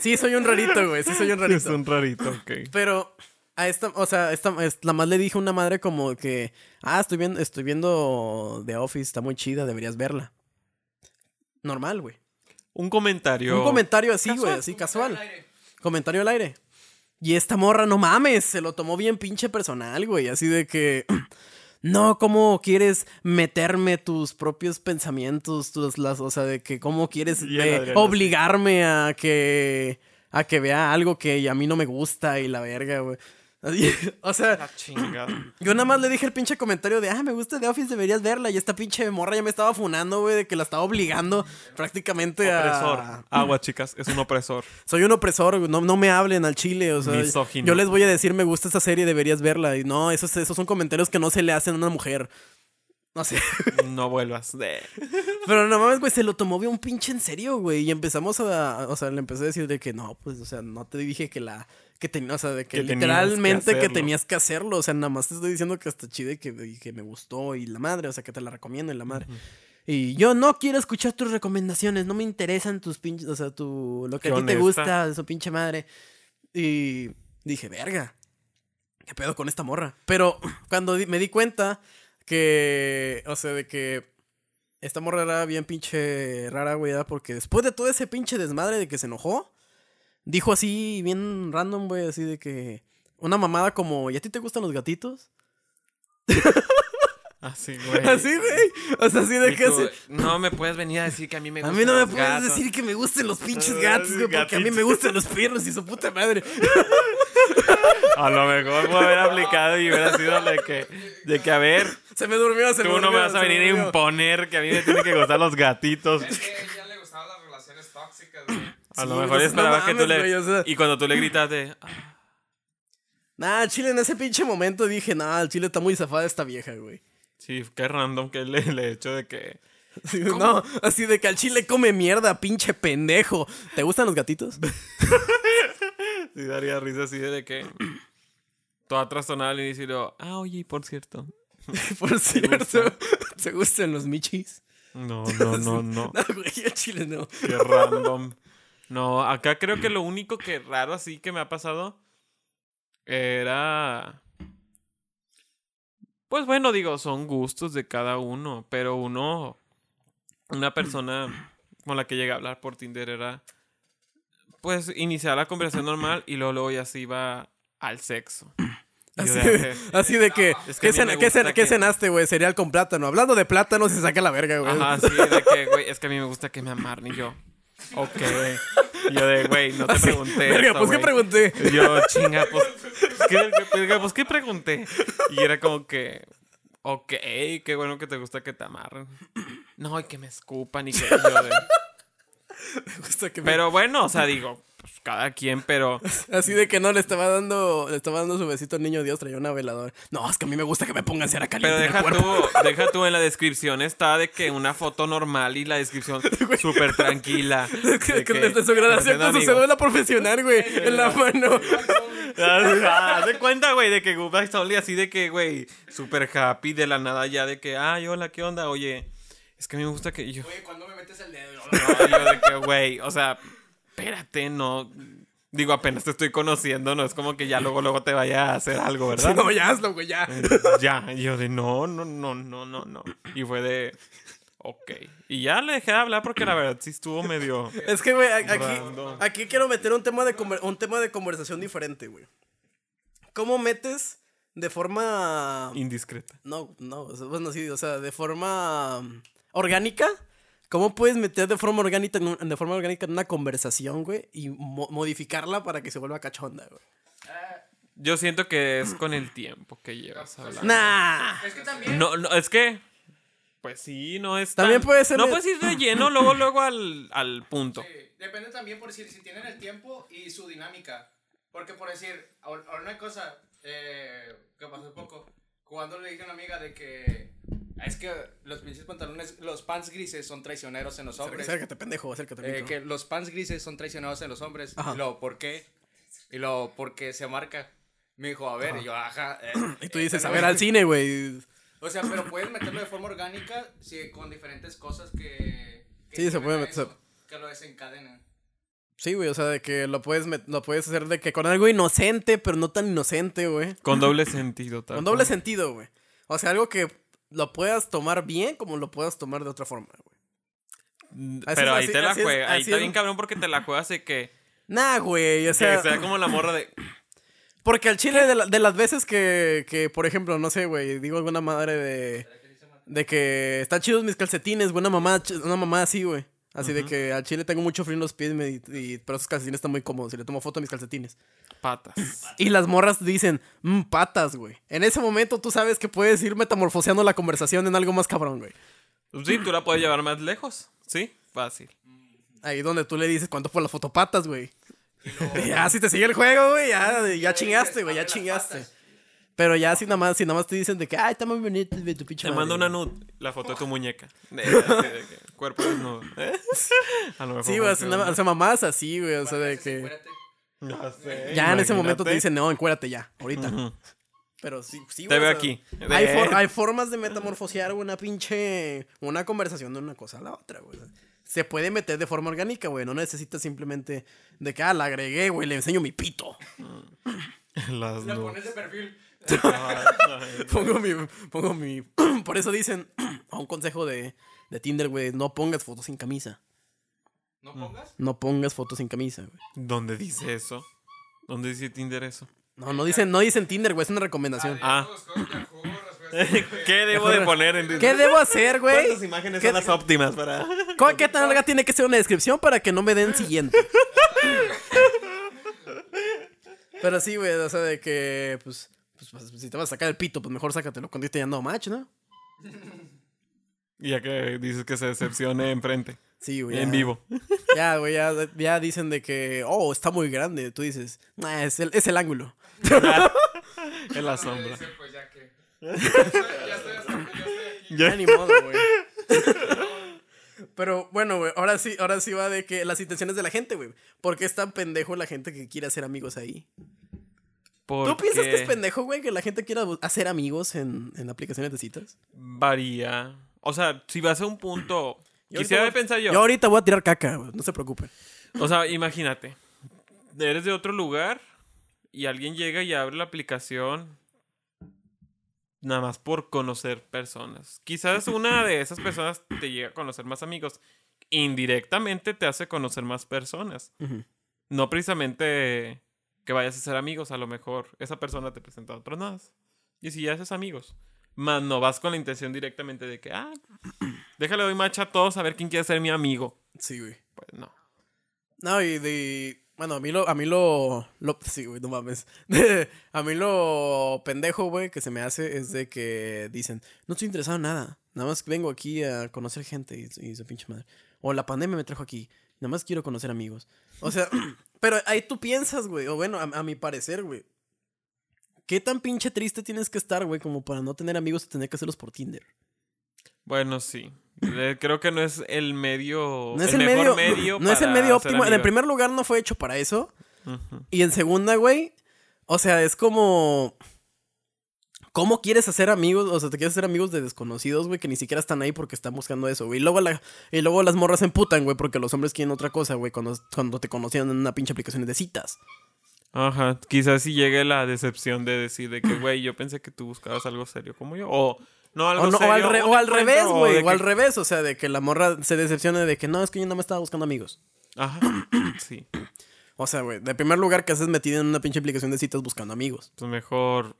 sí, soy un rarito, güey. Sí, soy un rarito.
Es un rarito, ok.
Pero a esta, o sea, esta, es- la más le dije a una madre como que, ah, estoy viendo, estoy viendo The Office, está muy chida, deberías verla. Normal, güey.
Un comentario.
Un comentario así, güey, así casual. Comentario al aire. Y esta morra, no mames, se lo tomó bien pinche personal, güey. Así de que. No, ¿cómo quieres meterme tus propios pensamientos? Tus, las, o sea, de que cómo quieres obligarme a que. a que vea algo que a mí no me gusta y la verga, güey. O sea,
La chingada.
yo nada más le dije el pinche comentario de, ah, me gusta The Office, deberías verla. Y esta pinche morra ya me estaba funando, güey, de que la estaba obligando prácticamente
Opresor.
a.
Agua, chicas. Es un opresor.
Soy un opresor, no, no me hablen al chile, o sea,
Misógino.
yo les voy a decir, me gusta esta serie, deberías verla. Y no, esos, esos son comentarios que no se le hacen a una mujer. No sé.
No vuelvas. De-
Pero no mames, güey, se lo tomó bien un pinche en serio, güey. Y empezamos a, o sea, le empecé a decir de que no, pues, o sea, no te dije que la, que tenía, o sea, de que,
Que tenías que
literalmente que, tenías que hacerlo. O sea, nada más te estoy diciendo que está chido y que, y que me gustó y la madre, o sea, que te la recomiendo y la madre. Y yo no quiero escuchar tus recomendaciones, no me interesan tus pinches, o sea, tu, lo que
Qué
a ti te gusta, su pinche madre. Y dije, verga, ¿qué pedo con esta morra? Pero cuando me di cuenta que, o sea, de que esta morra era bien pinche rara, güey, porque después de todo ese pinche desmadre de que se enojó, dijo así, bien random, güey, así de que una mamada como, ¿y a ti te gustan los gatitos?
Así, güey.
Así, güey. O sea, así de que así-
No me puedes venir a decir que a mí me
A
gustan
mí no me
los
puedes
gatos.
decir que me gusten los pinches
Ah,
gatos, güey, porque a mí me gustan los perros y su puta madre.
A lo mejor puedo haber aplicado y hubiera sido de que, de que a ver,
Se me durmió, se me
tú
durmió.
no me vas a venir a imponer que a mí me tienen que gustar los gatitos.
Es que a ella le gustaban las relaciones tóxicas, güey.
A
Sí,
lo
no
mejor
sé,
esperaba
no
que tú le...
güey, o sea.
Y cuando tú le gritaste...
Nah, Chile, en ese pinche momento dije, nah, el Chile está muy zafada esta vieja, güey.
Sí, qué random que le, le hecho de que...
Sí, No, así de que al Chile come mierda, pinche pendejo. ¿Te gustan los gatitos?
Sí, daría risa así de que... Toda inicio y luego... Ah, oye, por cierto...
Por cierto, ¿te gustan los michis?
No, no, no, no.
No, güey, al Chile no.
Qué random. No, acá creo que lo único que raro así que me ha pasado era. Pues bueno, digo, son gustos de cada uno, pero uno, una persona con la que llegué a hablar por Tinder era, pues, iniciar la conversación normal y luego, luego ya se iba al sexo.
Así
de,
de, así de que,
Es que a
¿qué,
me
qué cena- qué cenaste, güey? Cereal con plátano. Hablando de plátano, se saca la verga, güey.
Ajá, sí, de que, güey, es que a mí me gusta que me amarren y yo. Ok. Yo de, güey, no te
Así,
pregunté.
Verga,
esto,
pues qué
güey".
pregunté.
Yo, chinga, pues, ¿qué, qué- verga, pues, ¿qué pregunté? Y era como que, ok, qué bueno que te gusta que te amarren. No, y que me escupan y que yo de...
Me gusta que me-
Pero bueno, o sea, digo, pues cada quien, pero...
Así de que no, le estaba dando, le estaba dando su besito al niño Dios, traía una veladora. No, es que a mí me gusta que me pongan cera caliente
Pero
en el
deja
cuerpo.
tú, deja tú en la descripción está de que una foto normal y la descripción súper tranquila.
Es que,
de
que su graduación con su cédula profesional, güey, en la mano.
Ah, Haz de cuenta, güey, de que Goodbye Only así de que, güey, súper happy de la nada ya de que, ay, hola, ¿qué onda? Oye, es que a mí me gusta que yo...
Güey, ¿cuándo me metes el dedo?
No, yo de que, güey, o sea, espérate, no... Digo, apenas te estoy conociendo, no es como que ya luego, luego te vaya a hacer algo, ¿verdad?
No, ya hazlo, güey, ya.
Ya, y yo de no, no, no, no, no, no. Y fue de, ok. Y ya le dejé de hablar porque la verdad sí estuvo medio...
Es que, güey, aquí, aquí quiero meter un tema, de un tema de conversación diferente, güey. ¿Cómo metes de forma...
indiscreta.
No, no, bueno, sí, o sea, de forma um, orgánica. ¿Cómo puedes meter de forma orgánica en, un- de forma orgánica en una conversación, güey? Y mo- modificarla para que se vuelva cachonda, güey.
Yo siento que es con el tiempo que llevas hablando.
Nah.
Es que también.
No, no, es que... Pues sí, no es
También
tan-
puede ser
No
de-
puedes ir de lleno luego, luego al, al punto.
Sí, depende también por decir si tienen el tiempo y su dinámica. Porque por decir, ahora una cosa eh, que pasó hace poco, cuando le dije a una amiga de que es que los pinches pantalones, los pants grises son traicioneros en los hombres.
Acércate, pendejo, acércate.
Eh, que los pants grises son traicionados en los hombres.
Ajá.
Y luego, ¿por qué? Y luego, ¿por qué se marca? Me dijo, a ver, y yo, ajá. eh,
Y tú
eh,
dices, a ver, al cine, güey.
O sea, pero puedes meterlo de forma orgánica sí, con diferentes cosas que. que
Sí, se puede meter-
eso, Que lo desencadenen.
Sí, güey, o sea, de que lo puedes, lo puedes hacer de que con algo inocente, pero no tan inocente, güey.
Con doble sentido, tal
Con doble sentido, güey. O sea, algo que lo puedas tomar bien como lo puedas tomar de otra forma, güey.
Pero ahí
así-
te la juegas. Ahí está
es.
bien cabrón porque te la juegas de que...
Nah, güey, o
Que
sea...
sea como la morra de...
Porque al chile de, la- de las veces que, que, por ejemplo, no sé, güey, digo alguna madre de... De que están chidos mis calcetines, güey, una mamá, una mamá así, güey. Así de que al chile tengo mucho frío en los pies, me- y- pero esos calcetines están muy cómodos y le tomo foto a mis calcetines.
Patas.
Y las morras dicen, mmm, patas, güey. En ese momento tú sabes que puedes ir metamorfoseando la conversación en algo más cabrón, güey.
Pues sí, tú la puedes llevar más lejos. Sí, fácil.
Ahí donde tú le dices cuánto por las fotopatas, güey. Y ya, si te sigue el juego, güey, ya, ya chingaste, güey, ya chingaste.
patas.
Pero ya si nada más, si nada más te dicen de que, ay, está muy bonito, güey, tu pinche
Te
madre,
mando una
güey".
nud, la foto de tu muñeca. De, de cuerpo desnudo. A lo mejor
Sí, güey, sea, mamás así, güey, o sea, de que...
Ya sé,
Ya en ese momento te dicen, no, encuérdate ya, ahorita. Pero sí, sí,
Te veo
sea,
aquí.
Hay,
De-
for- hay formas de metamorfosear una pinche. Una conversación de una cosa a la otra, güey. Se puede meter de forma orgánica, güey. No necesitas simplemente de que, ah, la agregué, güey, le enseño mi pito.
Las
La pones de perfil.
Pongo mi. Pongo mi. Por eso dicen, a un consejo de, de Tinder, güey, no pongas fotos sin camisa.
¿No pongas?
No pongas fotos sin camisa, güey.
¿Dónde dice eso? ¿Dónde dice Tinder eso?
No, no dicen, no dicen Tinder, güey, es una recomendación.
Ah. ¿Qué debo de poner en
¿Qué debo hacer, güey?
¿Cuántas imágenes
¿Qué-
son las óptimas para...?
¿Cu- ¿Qué tan larga tiene que ser una descripción para que no me den siguiente? Pero sí, güey, o sea, de que, pues, pues, pues, si te vas a sacar el pito, pues mejor sácatelo cuando esté ya no match, ¿no?
Y ya que dices que se decepcione enfrente.
Sí, güey.
En vivo.
Ya, güey, ya, ya dicen de que, oh, está muy grande. Tú dices, nah, es el, es el ángulo.
En la
No,
sombra.
dice, pues ya que. Ya estoy, ya estoy, hasta- ya estoy aquí.
Ya ni modo, güey. Pero bueno, güey, ahora sí, ahora sí va de que las intenciones de la gente, güey. ¿Por qué es tan pendejo la gente que quiere hacer amigos ahí? ¿Tú piensas que es pendejo, güey, que la gente quiera hacer amigos en, en aplicaciones de citas?
Varía. O sea, si vas a un punto...
Yo
Quisiera
voy-
pensar yo.
Yo ahorita voy a tirar caca, no se preocupen.
O sea, imagínate. Eres de otro lugar y alguien llega y abre la aplicación. nada más por conocer personas. Quizás una de esas personas te llega a conocer más amigos. Indirectamente te hace conocer más personas. No precisamente que vayas a ser amigos, a lo mejor esa persona te presenta a otros más. Y si ya haces amigos. Más no vas con la intención directamente de que, ah, déjale doy macha a todos a ver quién quiere ser mi amigo.
Sí, güey.
Pues no.
No, y de. Bueno, a mí lo. A mí lo, lo sí, güey, no mames. a mí lo pendejo, güey, que se me hace es de que dicen: No estoy interesado en nada. Nada más vengo aquí a conocer gente y, y pinche madre. O la pandemia me trajo aquí. Nada más quiero conocer amigos. O sea, pero ahí tú piensas, güey. O bueno, a, a mi parecer, güey. ¿Qué tan pinche triste tienes que estar, güey, como para no tener amigos y tener que hacerlos por Tinder?
Bueno, sí. Eh, Creo que no es el medio.
No es
el,
el,
mejor
medio,
medio.
no es el medio óptimo. En el primer lugar no fue hecho para eso. Y en segunda, güey, o sea, es como... ¿Cómo quieres hacer amigos? O sea, te quieres hacer amigos de desconocidos, güey, que ni siquiera están ahí porque están buscando eso, güey. Y luego, la, y luego las morras se emputan, güey, porque los hombres quieren otra cosa, güey, cuando, cuando te conocían en una pinche aplicación de citas.
Ajá, quizás si llegue la decepción de decir de que, güey, yo pensé que tú buscabas algo serio como yo. O no algo
O, no, o
serio.
al, re- o al revés, güey, o al
que-
revés, o sea, de que la morra se decepcione de que no, es que yo no me estaba buscando amigos.
Ajá, sí.
O sea, güey, de primer lugar que haces metido en una pinche aplicación de citas buscando amigos.
Pues mejor,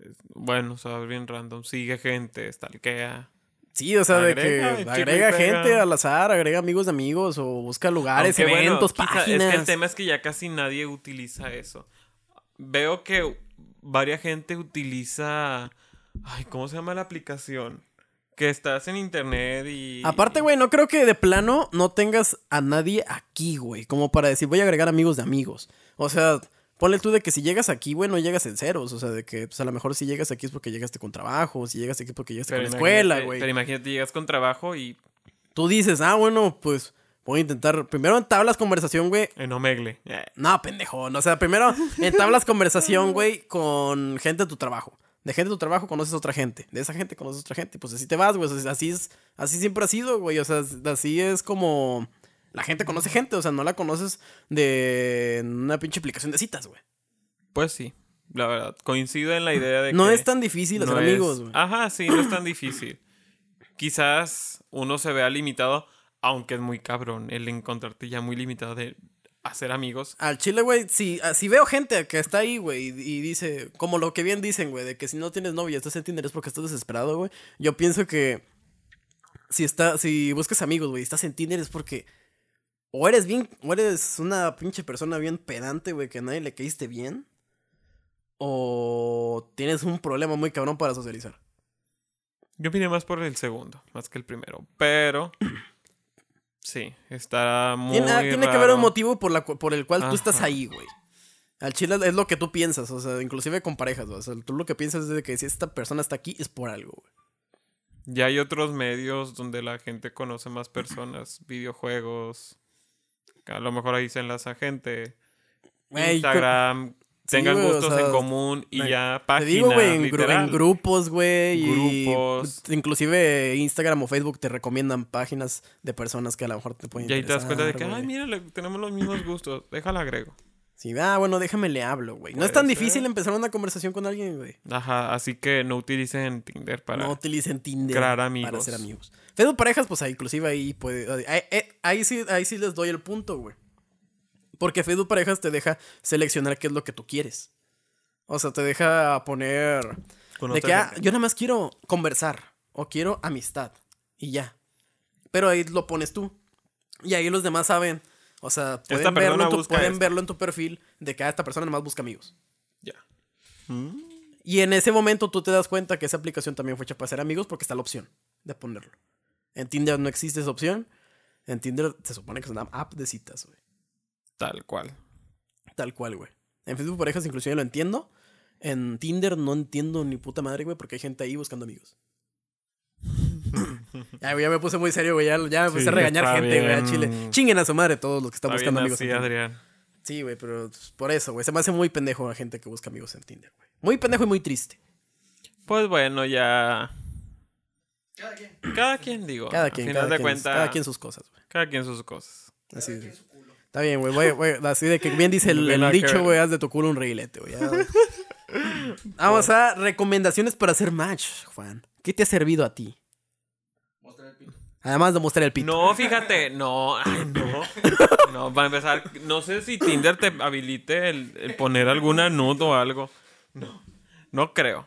es- bueno, o sea, bien random. Sigue gente, stalkea.
Sí, o sea, de que agrega gente al azar, agrega amigos de amigos o busca lugares,
Aunque, bueno,
eventos,
quizá-
páginas.
Es que el tema es que ya casi nadie utiliza eso. Veo que varia gente utiliza. Ay, ¿cómo se llama la aplicación? Que estás en internet y.
Aparte, güey, no creo que de plano no tengas a nadie aquí, güey. Como para decir, voy a agregar amigos de amigos. O sea, ponle tú de que si llegas aquí, güey, no llegas en ceros. O sea, de que pues, a lo mejor si llegas aquí es porque llegaste con trabajo. Si llegas aquí es porque llegaste
Pero
con la escuela, güey.
Pero imagínate, llegas con trabajo y
Tú dices, ah, bueno, pues voy a intentar. Primero entablas conversación, güey.
en Omegle. Eh,
No, pendejo. no, O sea, primero entablas conversación, güey, con gente de tu trabajo. De gente de tu trabajo conoces a otra gente. De esa gente conoces a otra gente. Pues así te vas, güey. O sea, así es. Así siempre ha sido, güey. O sea, así es como. La gente conoce gente. O sea, no la conoces de una pinche aplicación de citas, güey.
Pues sí, la verdad. Coincido en la idea de
No
que.
es tan difícil hacer
no
amigos, güey.
Ajá, sí, no es tan difícil. Quizás uno se vea limitado, aunque es muy cabrón el encontrarte ya muy limitado de hacer amigos.
Al chile, güey, si, ah, si veo gente que está ahí, güey, y, y dice, como lo que bien dicen, güey, de que si no tienes novia, estás en Tinder es porque estás desesperado, güey. Yo pienso que si está, si buscas amigos, güey, y estás en Tinder es porque o eres bien, o eres una pinche persona bien pedante, güey, que a nadie le caíste bien, o tienes un problema muy cabrón para socializar.
Yo opino más por el segundo, más que el primero. Pero. Sí, está muy.
Tiene, ah, tiene que haber
raro.
un motivo por, la, por el cual tú estás ahí, güey. Al chile es lo que tú piensas, o sea, inclusive con parejas, güey. O sea, tú lo que piensas es de que si esta persona está aquí es por algo, güey.
Ya hay otros medios donde la gente conoce más personas, videojuegos. A lo mejor ahí se enlaza gente. Instagram,
Sí,
tengan
o
gustos
sea,
en común y
me-
ya
Te
páginas,
digo, güey, en, gru-
literal.
en grupos, güey. y
Grupos.
Inclusive Instagram o Facebook te recomiendan páginas de personas que a lo mejor te pueden
Y ahí te das cuenta de que, ay, mira, tenemos los mismos gustos. Déjala agrego.
Sí, ah, bueno, déjame le hablo, güey. No es tan
ser.
difícil empezar una conversación con alguien, güey.
Ajá, así que no utilicen Tinder para.
No utilicen Tinder
crear
para
amigos.
ser amigos. Facebook parejas, pues ahí, inclusive ahí puede. Ahí, ahí- sí, ahí sí les doy el punto, güey. Porque Facebook parejas te deja seleccionar qué es lo que tú quieres. O sea, te deja poner.
con
De que, ah, yo nada más quiero conversar. O quiero amistad. Y ya. Pero ahí lo pones tú. Y ahí los demás saben. O sea, pueden, verlo en, tu, pueden verlo en tu perfil de que ah, esta persona nada más busca amigos.
Ya.
Y en ese momento tú te das cuenta que esa aplicación también fue hecha para ser amigos porque está la opción de ponerlo. En Tinder no existe esa opción. En Tinder se supone que es una app de citas, güey.
Tal cual.
Tal cual, güey. En Facebook Parejas inclusive lo entiendo. En Tinder no entiendo ni puta madre, güey, porque hay gente ahí buscando amigos. ya, güey, ya me puse muy serio, güey. Ya, ya me puse
Sí,
a regañar gente, güey, a. Chile. Chinguen a su madre todos los que están
Está
buscando amigos. Tinder.
Adrián.
Sí, güey, pero por eso, güey. Se me hace muy pendejo la gente que busca amigos en Tinder, güey. Muy pendejo y muy triste.
Pues bueno, ya.
Cada quien.
Cada quien, digo.
Cada quien,
final
cada,
de
quien,
cuentas.
cada quien sus cosas, güey.
Cada quien sus cosas.
Así es. Está bien, güey. Así de que bien dice el, dicho, güey, haz de tu culo un reguilete, güey. Vamos a recomendaciones para hacer match, Juan. ¿Qué te ha servido a ti?
Mostrar el pito.
Además de mostrar el pito.
No, fíjate, no, ay, no. No, para empezar, no sé si Tinder te habilite el, el poner alguna nude o algo. No, no creo.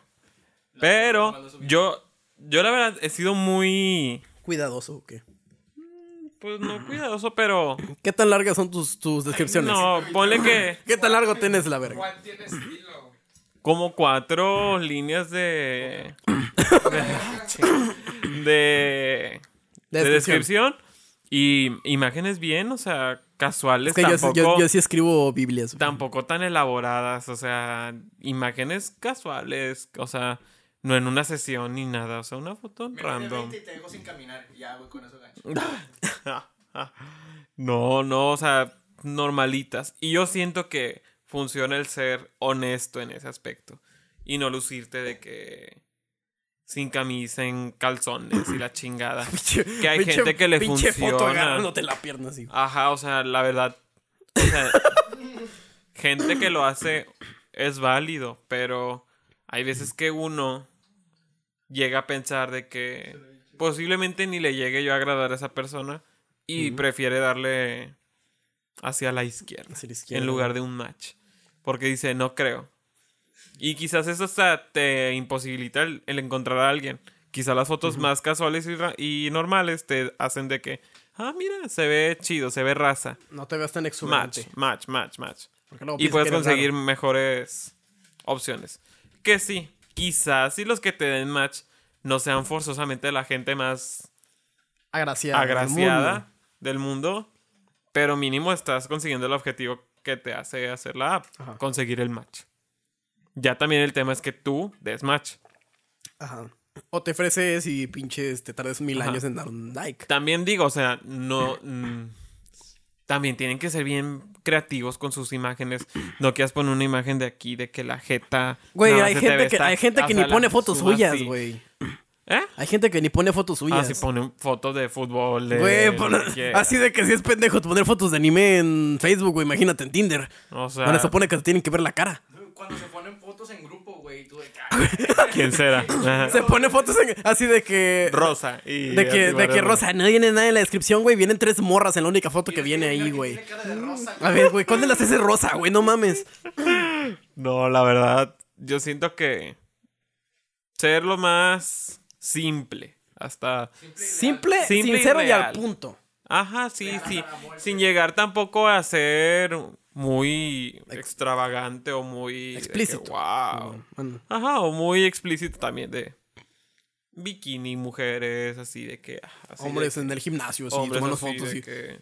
Pero yo, yo la verdad he sido muy,
Cuidadoso, ¿o qué?
pues no cuidadoso, pero
¿Qué tan largas son tus, tus descripciones?
no, ponle que
¿Qué tan largo tienes la verga?
Juan tiene estilo.
como cuatro líneas de de, de,
De
de
descripción.
descripción y imágenes bien, o sea, casuales,
Es que yo,
tampoco,
yo- yo sí escribo Biblias. güey.
tampoco tan elaboradas, o sea, imágenes casuales, o sea, no en una sesión ni nada, o sea, una foto
Me
random.
y te dejo sin caminar. Ya, güey, con eso gancho.
No, no, o sea, normalitas. Y yo siento que funciona el ser honesto en ese aspecto. Y no lucirte de que sin camisa, en calzones y la chingada. Que hay
pinche-
gente que le
pinche foto
funciona.
agarrándote la pierna así.
Ajá, o sea, la verdad. o sea, gente que lo hace es válido, pero hay veces que uno llega a pensar de que posiblemente ni le llegue yo a agradar a esa persona y prefiere darle hacia la izquierda
Hacia la izquierda.
en lugar de un match. Porque dice, no creo. Y quizás eso hasta te imposibilita el, el encontrar a alguien. Quizás las fotos más casuales y, y normales te hacen de que, ah, mira, se ve chido, se ve raza.
No te veas tan
Match,
exuberante.
match, match, match.
luego
Y puedes conseguir
raro.
mejores opciones. Que sí, quizás si los que te den match no sean forzosamente la gente más
Agraciada. del mundo.
del mundo, pero mínimo estás consiguiendo el objetivo que te hace hacer la app,
Ajá.
conseguir el match. Ya también el tema es que tú des match.
Ajá. O te ofreces y pinches te tardes mil
Ajá.
años en dar un like.
También digo, o sea, no. mm, también tienen que ser bien creativos con sus imágenes. No quieras poner una imagen de aquí de que la jeta.
Güey, hay
se te
gente que, hay gente que ni pone fotos suyas, güey.
¿Eh?
Hay gente que ni pone fotos
Ah,
suyas.
sí, ponen fotos de fútbol. De,
Güey, pon- así de que si es pendejo poner fotos de anime en Facebook, güey, imagínate en Tinder.
O sea,
Bueno, supone que te tienen que ver la cara.
Cuando se ponen fotos en grupo, güey, tú de
¿quién será?
Se pone fotos en- así de que...
Rosa. Y
De que, de que. Rosa, no viene nada en la descripción, güey. Vienen tres morras en la única foto que viene ahí, güey.
Tiene cara de rosa,
A ver, güey, ¿cuándo las haces rosa, güey? No mames.
No, la verdad, yo siento que ser lo más simple. Hasta.
Simple,
Simple y
sincero y, al
real.
punto.
Ajá, sí, sí. Sin llegar tampoco a ser muy extravagante o muy. que,
Explícito.
wow.
Bueno,
Ajá, o muy explícito también de. Bikini, mujeres, así de que. ah, de
hombres
que-
en el gimnasio, así,
hombres
tomando
así
fotos y...
que.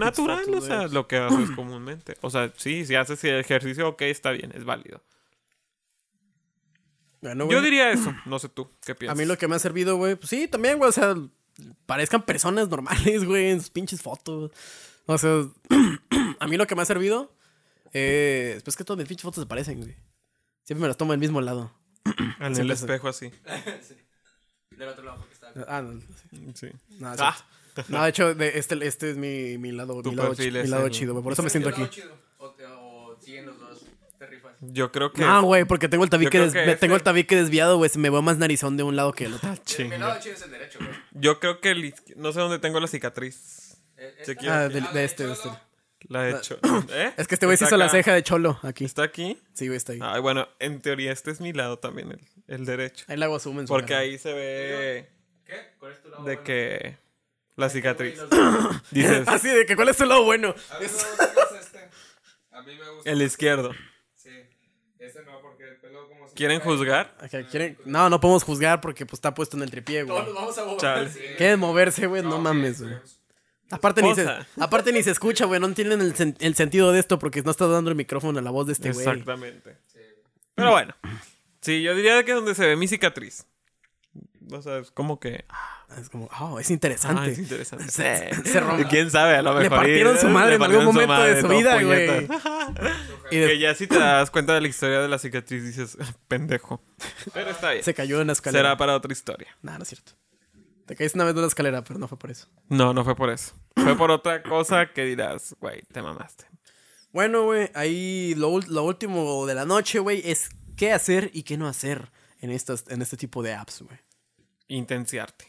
natural, o sea, lo que haces comúnmente. O sea, sí, si haces el ejercicio, ok, está bien, es válido.
Bueno,
Yo diría eso, no sé tú, ¿qué
A
piensas?
mí lo que me ha servido, güey, pues sí, también, güey, o sea, parezcan personas normales, güey, en sus pinches fotos. O sea, a mí lo que me ha servido es, pues que todas mis pinches fotos se parecen, güey. Siempre me las tomo del mismo lado.
En el espejo así.
del otro lado porque está.
Ah, no, sí.
Sí.
no,
Ah.
sí. No, de hecho, de- este, este es mi, mi lado, mi lado, mi
es el-
chido, güey. Por eso me siento aquí.
O, te- o siguen los dos, te rifas.
Yo creo que.
No, güey, porque tengo el tabique, des-
que
me- tengo el tabique desviado, güey. Se me veo más narizón de un lado que del otro.
Mi
Chinga.
lado chido es el derecho, güey.
Yo creo que el no sé dónde tengo la cicatriz.
Eh, esta-.
Ah, de este, de este.
La he hecho. ¿Eh?
Es que este güey se hizo la
acá.
ceja de cholo aquí.
¿Está aquí?
Sí, güey, está ahí.
Ay, bueno, en teoría este es mi lado también, el, el derecho.
Ahí le hago zoom en su
Porque
cara.
ahí se ve
¿Qué? ¿Cuál es tu lado
de
bueno?
que la cicatriz. Dices,
Así de que, ¿cuál es tu lado bueno?
A mí me gusta este. A mí me gusta.
el izquierdo.
Sí. Este no, porque el pelo como se
¿Quieren juzgar?
Ok, ¿quieren? No, no podemos juzgar porque pues está puesto en el tripié, güey.
Todos nos vamos a mover. Sí.
Quieren moverse, güey, no, mames, güey. Aparte ni, se, aparte ni se escucha, güey. No entienden el, sen- el sentido de esto porque no está dando el micrófono a la voz de este güey.
Exactamente. Pero bueno. Sí, yo diría que es donde se ve mi cicatriz. O sea, es como que. ah,
Es como, oh, es interesante.
es interesante.
Se, se rompe.
¿Quién sabe? A lo mejor.
Le partieron su madre en algún momento de su vida, güey. Y de-
Que ya si te das cuenta de la historia de la cicatriz dices, pendejo. Pero está bien.
se cayó en la escalera.
Será para otra historia.
Nah, no es cierto. Te caíste una vez de una escalera, pero no fue por eso.
No, no fue por eso. Fue por otra cosa que dirás, güey, te mamaste.
Bueno, güey, ahí lo, lo último de la noche, güey, es qué hacer y qué no hacer en, estas, en este tipo de apps, güey.
Intenciarte.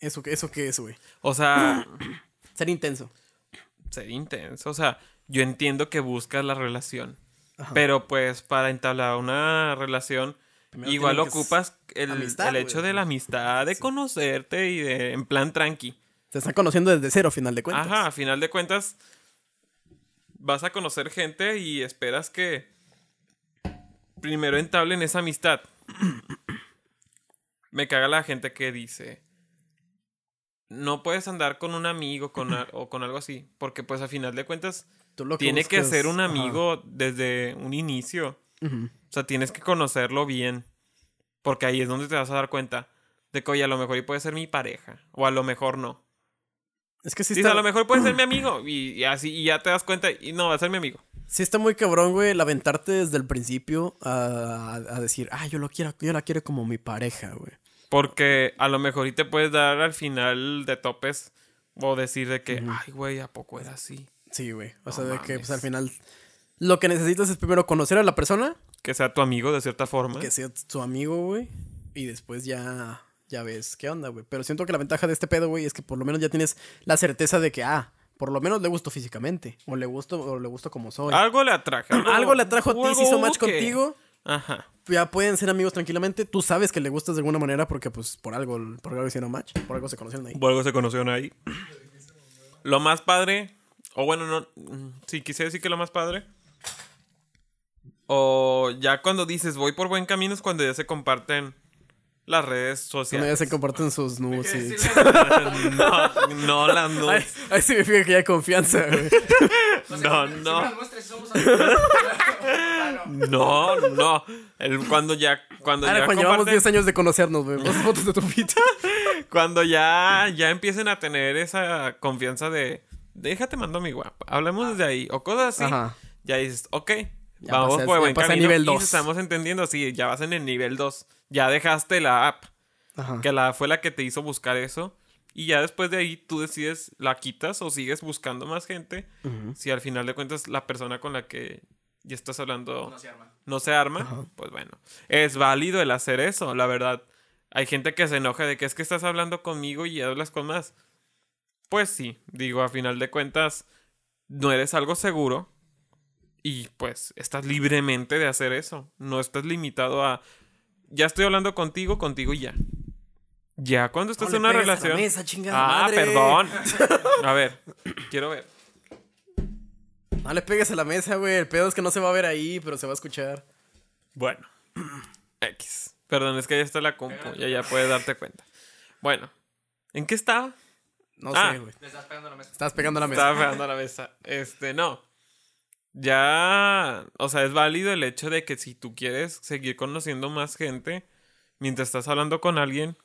¿Eso, qué- ¿Eso qué es, güey?
O sea,
Ser intenso.
ser intenso. O sea, yo entiendo que buscas la relación.
Ajá.
Pero pues para entablar una relación,
Primero
igual ocupas el,
amistad,
el hecho de la amistad, de conocerte y de en plan tranqui.
Se están conociendo desde cero, a final de cuentas.
Ajá, a final de cuentas vas a conocer gente y esperas que primero entablen esa amistad. Me caga la gente que dice no puedes andar con un amigo con o con algo así, porque pues a final de cuentas
Tú lo
tiene que ser un
ajá.
amigo desde un inicio.
Ujú.
O sea, tienes que conocerlo bien. Porque ahí es donde te vas a dar cuenta de que, oye, a lo mejor y puede ser mi pareja. O a lo mejor no.
Es que sí
Dice,
está,
a lo mejor puede ser mi amigo. Y, y así, y ya te das cuenta, y no, va a ser mi amigo.
sí está muy cabrón, güey, el aventarte desde el principio a, a decir, ah, yo lo quiero, yo la quiero como mi pareja, güey.
Porque a lo mejor y te puedes dar al final de topes. O decir de que, ay, güey, ¿a poco era así?
Sí, güey. O
No
sea, de que pues al final lo que necesitas es primero conocer a la persona,
Que sea tu amigo de cierta forma.
que sea tu amigo, güey, y después ya ya ves qué onda, güey. Pero siento que la ventaja de este pedo, güey, es que por lo menos ya tienes la certeza de que ah, por lo menos le gusto físicamente o le gusto o le gusto como soy.
Algo le atraje.
Algo le atrajo a ti,
algo
se hizo match
que-
contigo.
Ajá.
Ya pueden ser amigos tranquilamente. Tú sabes que le gustas de alguna manera porque, pues, por algo, por algo hicieron match. Por algo se conocieron ahí.
Por algo se conocieron ahí. Lo más padre, o bueno, no, mm, sí, quise decir que lo más padre. O ya cuando dices voy por buen camino es cuando ya se comparten las redes
Cuando ya
sociales.
se comparten sus nudes y...
no, no las
Ahí,
nudes.
ahí significa que ya hay confianza, güey.
No, no, no, no. El, cuando ya, cuando
Ahora,
ya
llevamos
comparten-
10 años de conocernos, güey. Las fotos de tu pito.
cuando ya, ya empiecen a tener esa confianza de déjate mando mi guapa, hablemos desde ahí, o cosas así,
Ajá.
ya dices, ok,
Ya
vamos
pasas-
por
ya
buen camino
nivel
y
dos.
estamos entendiendo, sí, ya vas en el nivel 2, ya dejaste la app,
Ajá.
que la fue la que te hizo buscar eso, y ya después de ahí tú decides, la quitas o sigues buscando más gente, si al final de cuentas la persona con la que ya estás hablando
No se arma.
no se arma,
Ajá.
pues bueno, es válido el hacer eso, la verdad. Hay gente que se enoja de que es que estás hablando conmigo y hablas con más. Pues sí, digo, a final de cuentas, no eres algo seguro y pues estás libremente de hacer eso. No estás limitado a, ya estoy hablando contigo, contigo y ya. Ya cuando estás
No
en
le
una
pegues a la
relación...
mesa, chingada
ah,
madre.
perdón. A ver, quiero ver.
No le pegues a la mesa, güey. El pedo es que no se va a ver ahí, pero se va a escuchar.
Bueno. X. Perdón, es que ya está la compu. Ya, ya puedes darte cuenta. Bueno. ¿En qué estaba?
No
Ah.
sé, güey.
Le estás pegando la mesa.
Estás pegando a la mesa.
Estaba pegando a la mesa. Este, no. Ya. O sea, es válido el hecho de que si tú quieres seguir conociendo más gente mientras estás hablando con alguien,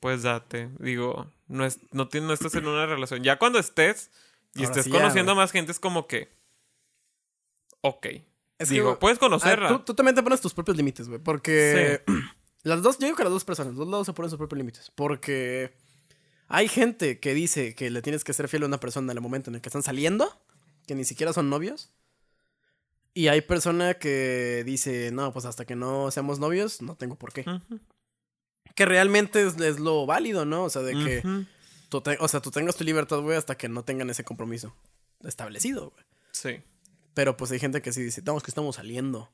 pues date. Digo, no, es, no, no estás en una relación. Ya cuando estés y
Ahora
estés
sí ya,
conociendo
güey.
más gente, es como que. Ok.
Es
Digo, puedes
Ah,
conocerla.
tú, tú también te pones tus propios límites, güey. Porque las dos, yo digo que las dos personas, los dos lados se ponen sus propios límites. Porque hay gente que dice que le tienes que ser fiel a una persona en el momento en el que están saliendo, que ni siquiera son novios. Y hay persona que dice, no, pues hasta que no seamos novios, no tengo por qué. Que realmente es, es lo válido, ¿no? O sea, de que tú, te- o sea, tú tengas tu libertad, güey, hasta que no tengan ese compromiso establecido, güey.
Sí.
Pero pues hay gente que sí dice, no, es que estamos saliendo.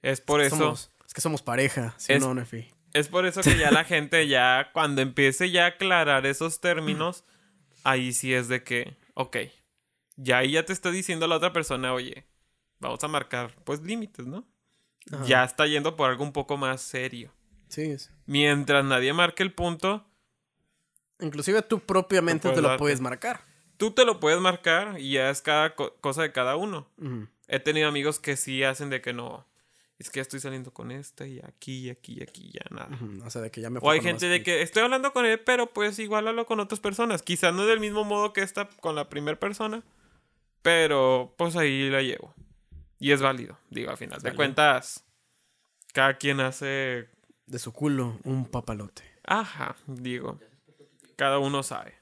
Es por eso.
Somos- es que somos pareja, ¿sí
Es-
no, Nefi?
Es por eso que ya la gente ya, cuando empiece ya a aclarar esos términos, ahí sí es de que, ok, ya ahí ya te está diciendo la otra persona, oye, vamos a marcar pues límites, ¿no?
Ajá.
Ya está yendo por algo un poco más serio.
Sí, es-
Mientras nadie marque el punto,
Inclusive tú propiamente te lo
darte.
puedes marcar.
tú te lo puedes marcar y ya es cada co- cosa de cada uno.
Ujú.
He tenido amigos que sí hacen de que no, es que ya estoy saliendo con esta y aquí, y aquí, y aquí, ya nada.
Ujú, O sea, de que ya me
O hay gente de que estoy hablando con él, pero pues igual hablo con otras personas. Quizás no del mismo modo que esta con la primera persona, pero pues ahí la llevo. Y es válido, digo, al final de
válido.
cuentas, cada quien hace...
De su culo, un papalote.
Ajá, digo, cada uno sabe.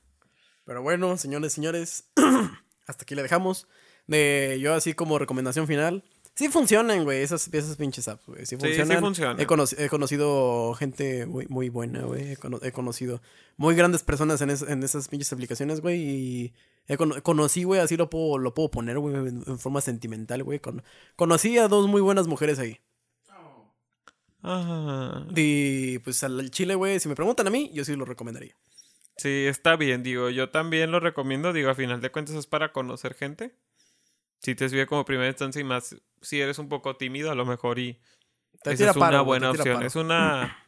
Pero bueno, señores, señores, hasta aquí le dejamos. De yo así como recomendación final, Sí funcionan, güey, esas, esas pinches apps, güey. Sí
Sí, sí
funcionan.
funcionan.
He, conoci- he conocido gente muy, muy buena, güey. He, cono- he conocido muy grandes personas en, es- en esas pinches aplicaciones, güey. Y cono- conocí, güey, así lo puedo, lo puedo poner, güey, en, en forma sentimental, güey. Con- conocí a dos muy buenas mujeres ahí.
Ajá.
Y pues al chile, güey, si me preguntan a mí, yo sí lo recomendaría.
Sí, está bien, digo, yo también lo recomiendo, digo, a final de cuentas es para conocer gente. Si te sirve como primera instancia y más si eres un poco tímido, a lo mejor y
Te
esa es una
paro,
buena opción,
paro.
es una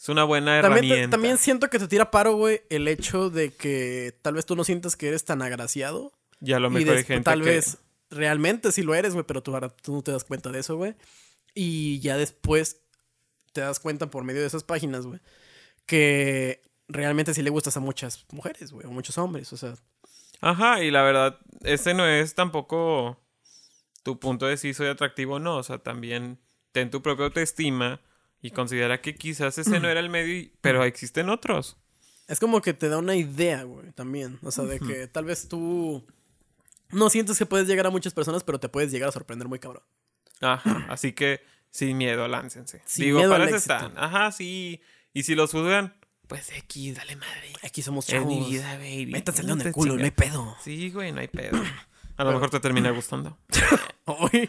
es una buena
También, te-
herramienta.
también siento que te tira paro, güey, el hecho de que tal vez tú no sientas que eres tan agraciado.
y a lo
y
mejor hay
después
gente
tal
que
vez realmente sí lo eres, güey, pero tú, ahora- tú no te das cuenta de eso, güey. Y ya después te das cuenta por medio de esas páginas, güey, que realmente sí le gustas a muchas mujeres, güey, o muchos hombres, o sea.
Ajá, y la verdad, ese no es tampoco tu punto de si soy atractivo o no. O sea, también ten tu propia autoestima y considera que quizás ese no era el medio, y- pero existen otros.
Es como que te da una idea, güey, también. O sea, de que tal vez tú no sientes que puedes llegar a muchas personas, pero te puedes llegar a sorprender muy cabrón.
Ajá, así que sin miedo, láncense.
Sin
Digo,
miedo
para eso están. Ajá, sí. Y si los juzgan, pues X, dale madre.
Aquí somos
Es
chavos.
mi vida, baby.
Métanse en el culo, no hay pedo.
Sí, güey, no hay pedo. A lo mejor te termina gustando.
Hoy,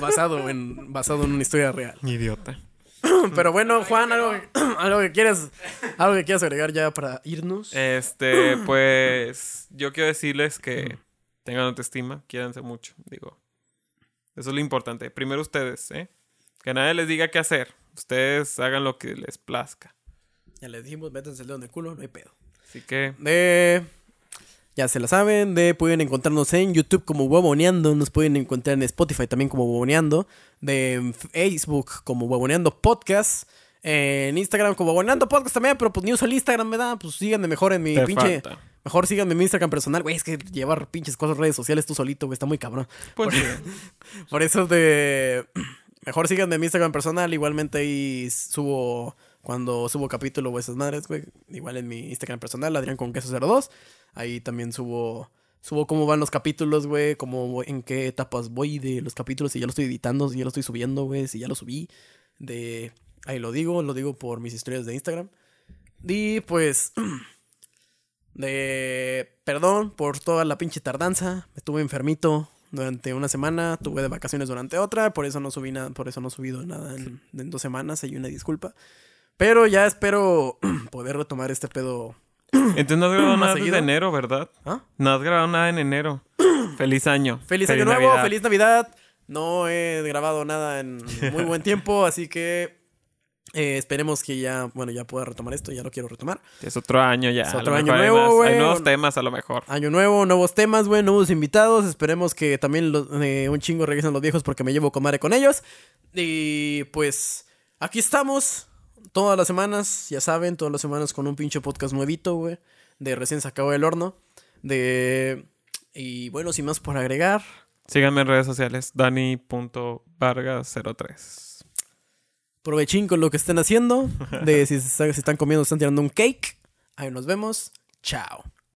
basado en, basado en una historia real.
Idiota.
Pero bueno, Juan, algo, que- algo que quieras, algo que quieras agregar ya para irnos.
Este, pues yo quiero decirles que tengan autoestima, quiéranse mucho, digo. Eso es lo importante. Primero ustedes, ¿eh? Que nadie les diga qué hacer. Ustedes hagan lo que les plazca.
Ya les dijimos, métanse el dedo en el culo, no hay pedo.
Así que,
De. Ya se la saben, de pueden encontrarnos en YouTube como Huevoneando, nos pueden encontrar en Spotify también como Huevoneando, de Facebook como Huevoneando Podcast, en Instagram como Huevoneando Podcast también, pero pues ni uso el Instagram, ¿verdad? Pues síganme mejor en mi
te
pinche...
falta.
Mejor síganme en mi Instagram personal, güey, es que llevar pinches cosas redes sociales tú solito, güey, está muy cabrón.
Pues,
Por eso de... Mejor síganme en mi Instagram personal, igualmente ahí subo... Cuando subo capítulo o esas madres, güey. Igual en mi Instagram personal, Adrián con queso 02. Ahí también subo... Subo cómo van los capítulos, güey. Voy- en qué etapas voy de los capítulos. Si ya lo estoy editando, si ya lo estoy subiendo, güey. Si ya lo subí. De... Ahí lo digo, lo digo por mis historias de Instagram. Y pues... De... Perdón por toda la pinche tardanza. Estuve enfermito durante una semana. Tuve de vacaciones durante otra. Por eso no subí nada. Por eso no he subido nada en, en dos semanas. Hay una disculpa. Pero ya espero poder retomar este pedo.
Entonces no has grabado nada
seguido.
desde enero, ¿verdad?
¿Ah?
No has grabado nada en enero. Feliz año.
Feliz año nuevo,
Navidad.
feliz Navidad. No he grabado nada en muy buen tiempo, así que eh, esperemos que ya, bueno, ya pueda retomar esto, ya lo quiero retomar.
Es otro año ya.
Es otro año nuevo, güey.
Hay nuevos temas a lo mejor.
Año nuevo, nuevos temas, güey, nuevos invitados. Esperemos que también los- eh, un chingo regresen los viejos porque me llevo comadre con ellos. Y pues aquí estamos todas las semanas, ya saben, todas las semanas con un pinche podcast nuevito, güey, de recién sacado del horno. De... Y bueno, sin más por agregar,
Síganme en redes sociales. Dani.vargas03.
provechín con lo que estén haciendo. De si, se- si están comiendo, están tirando un cake. Ahí nos vemos. Chao.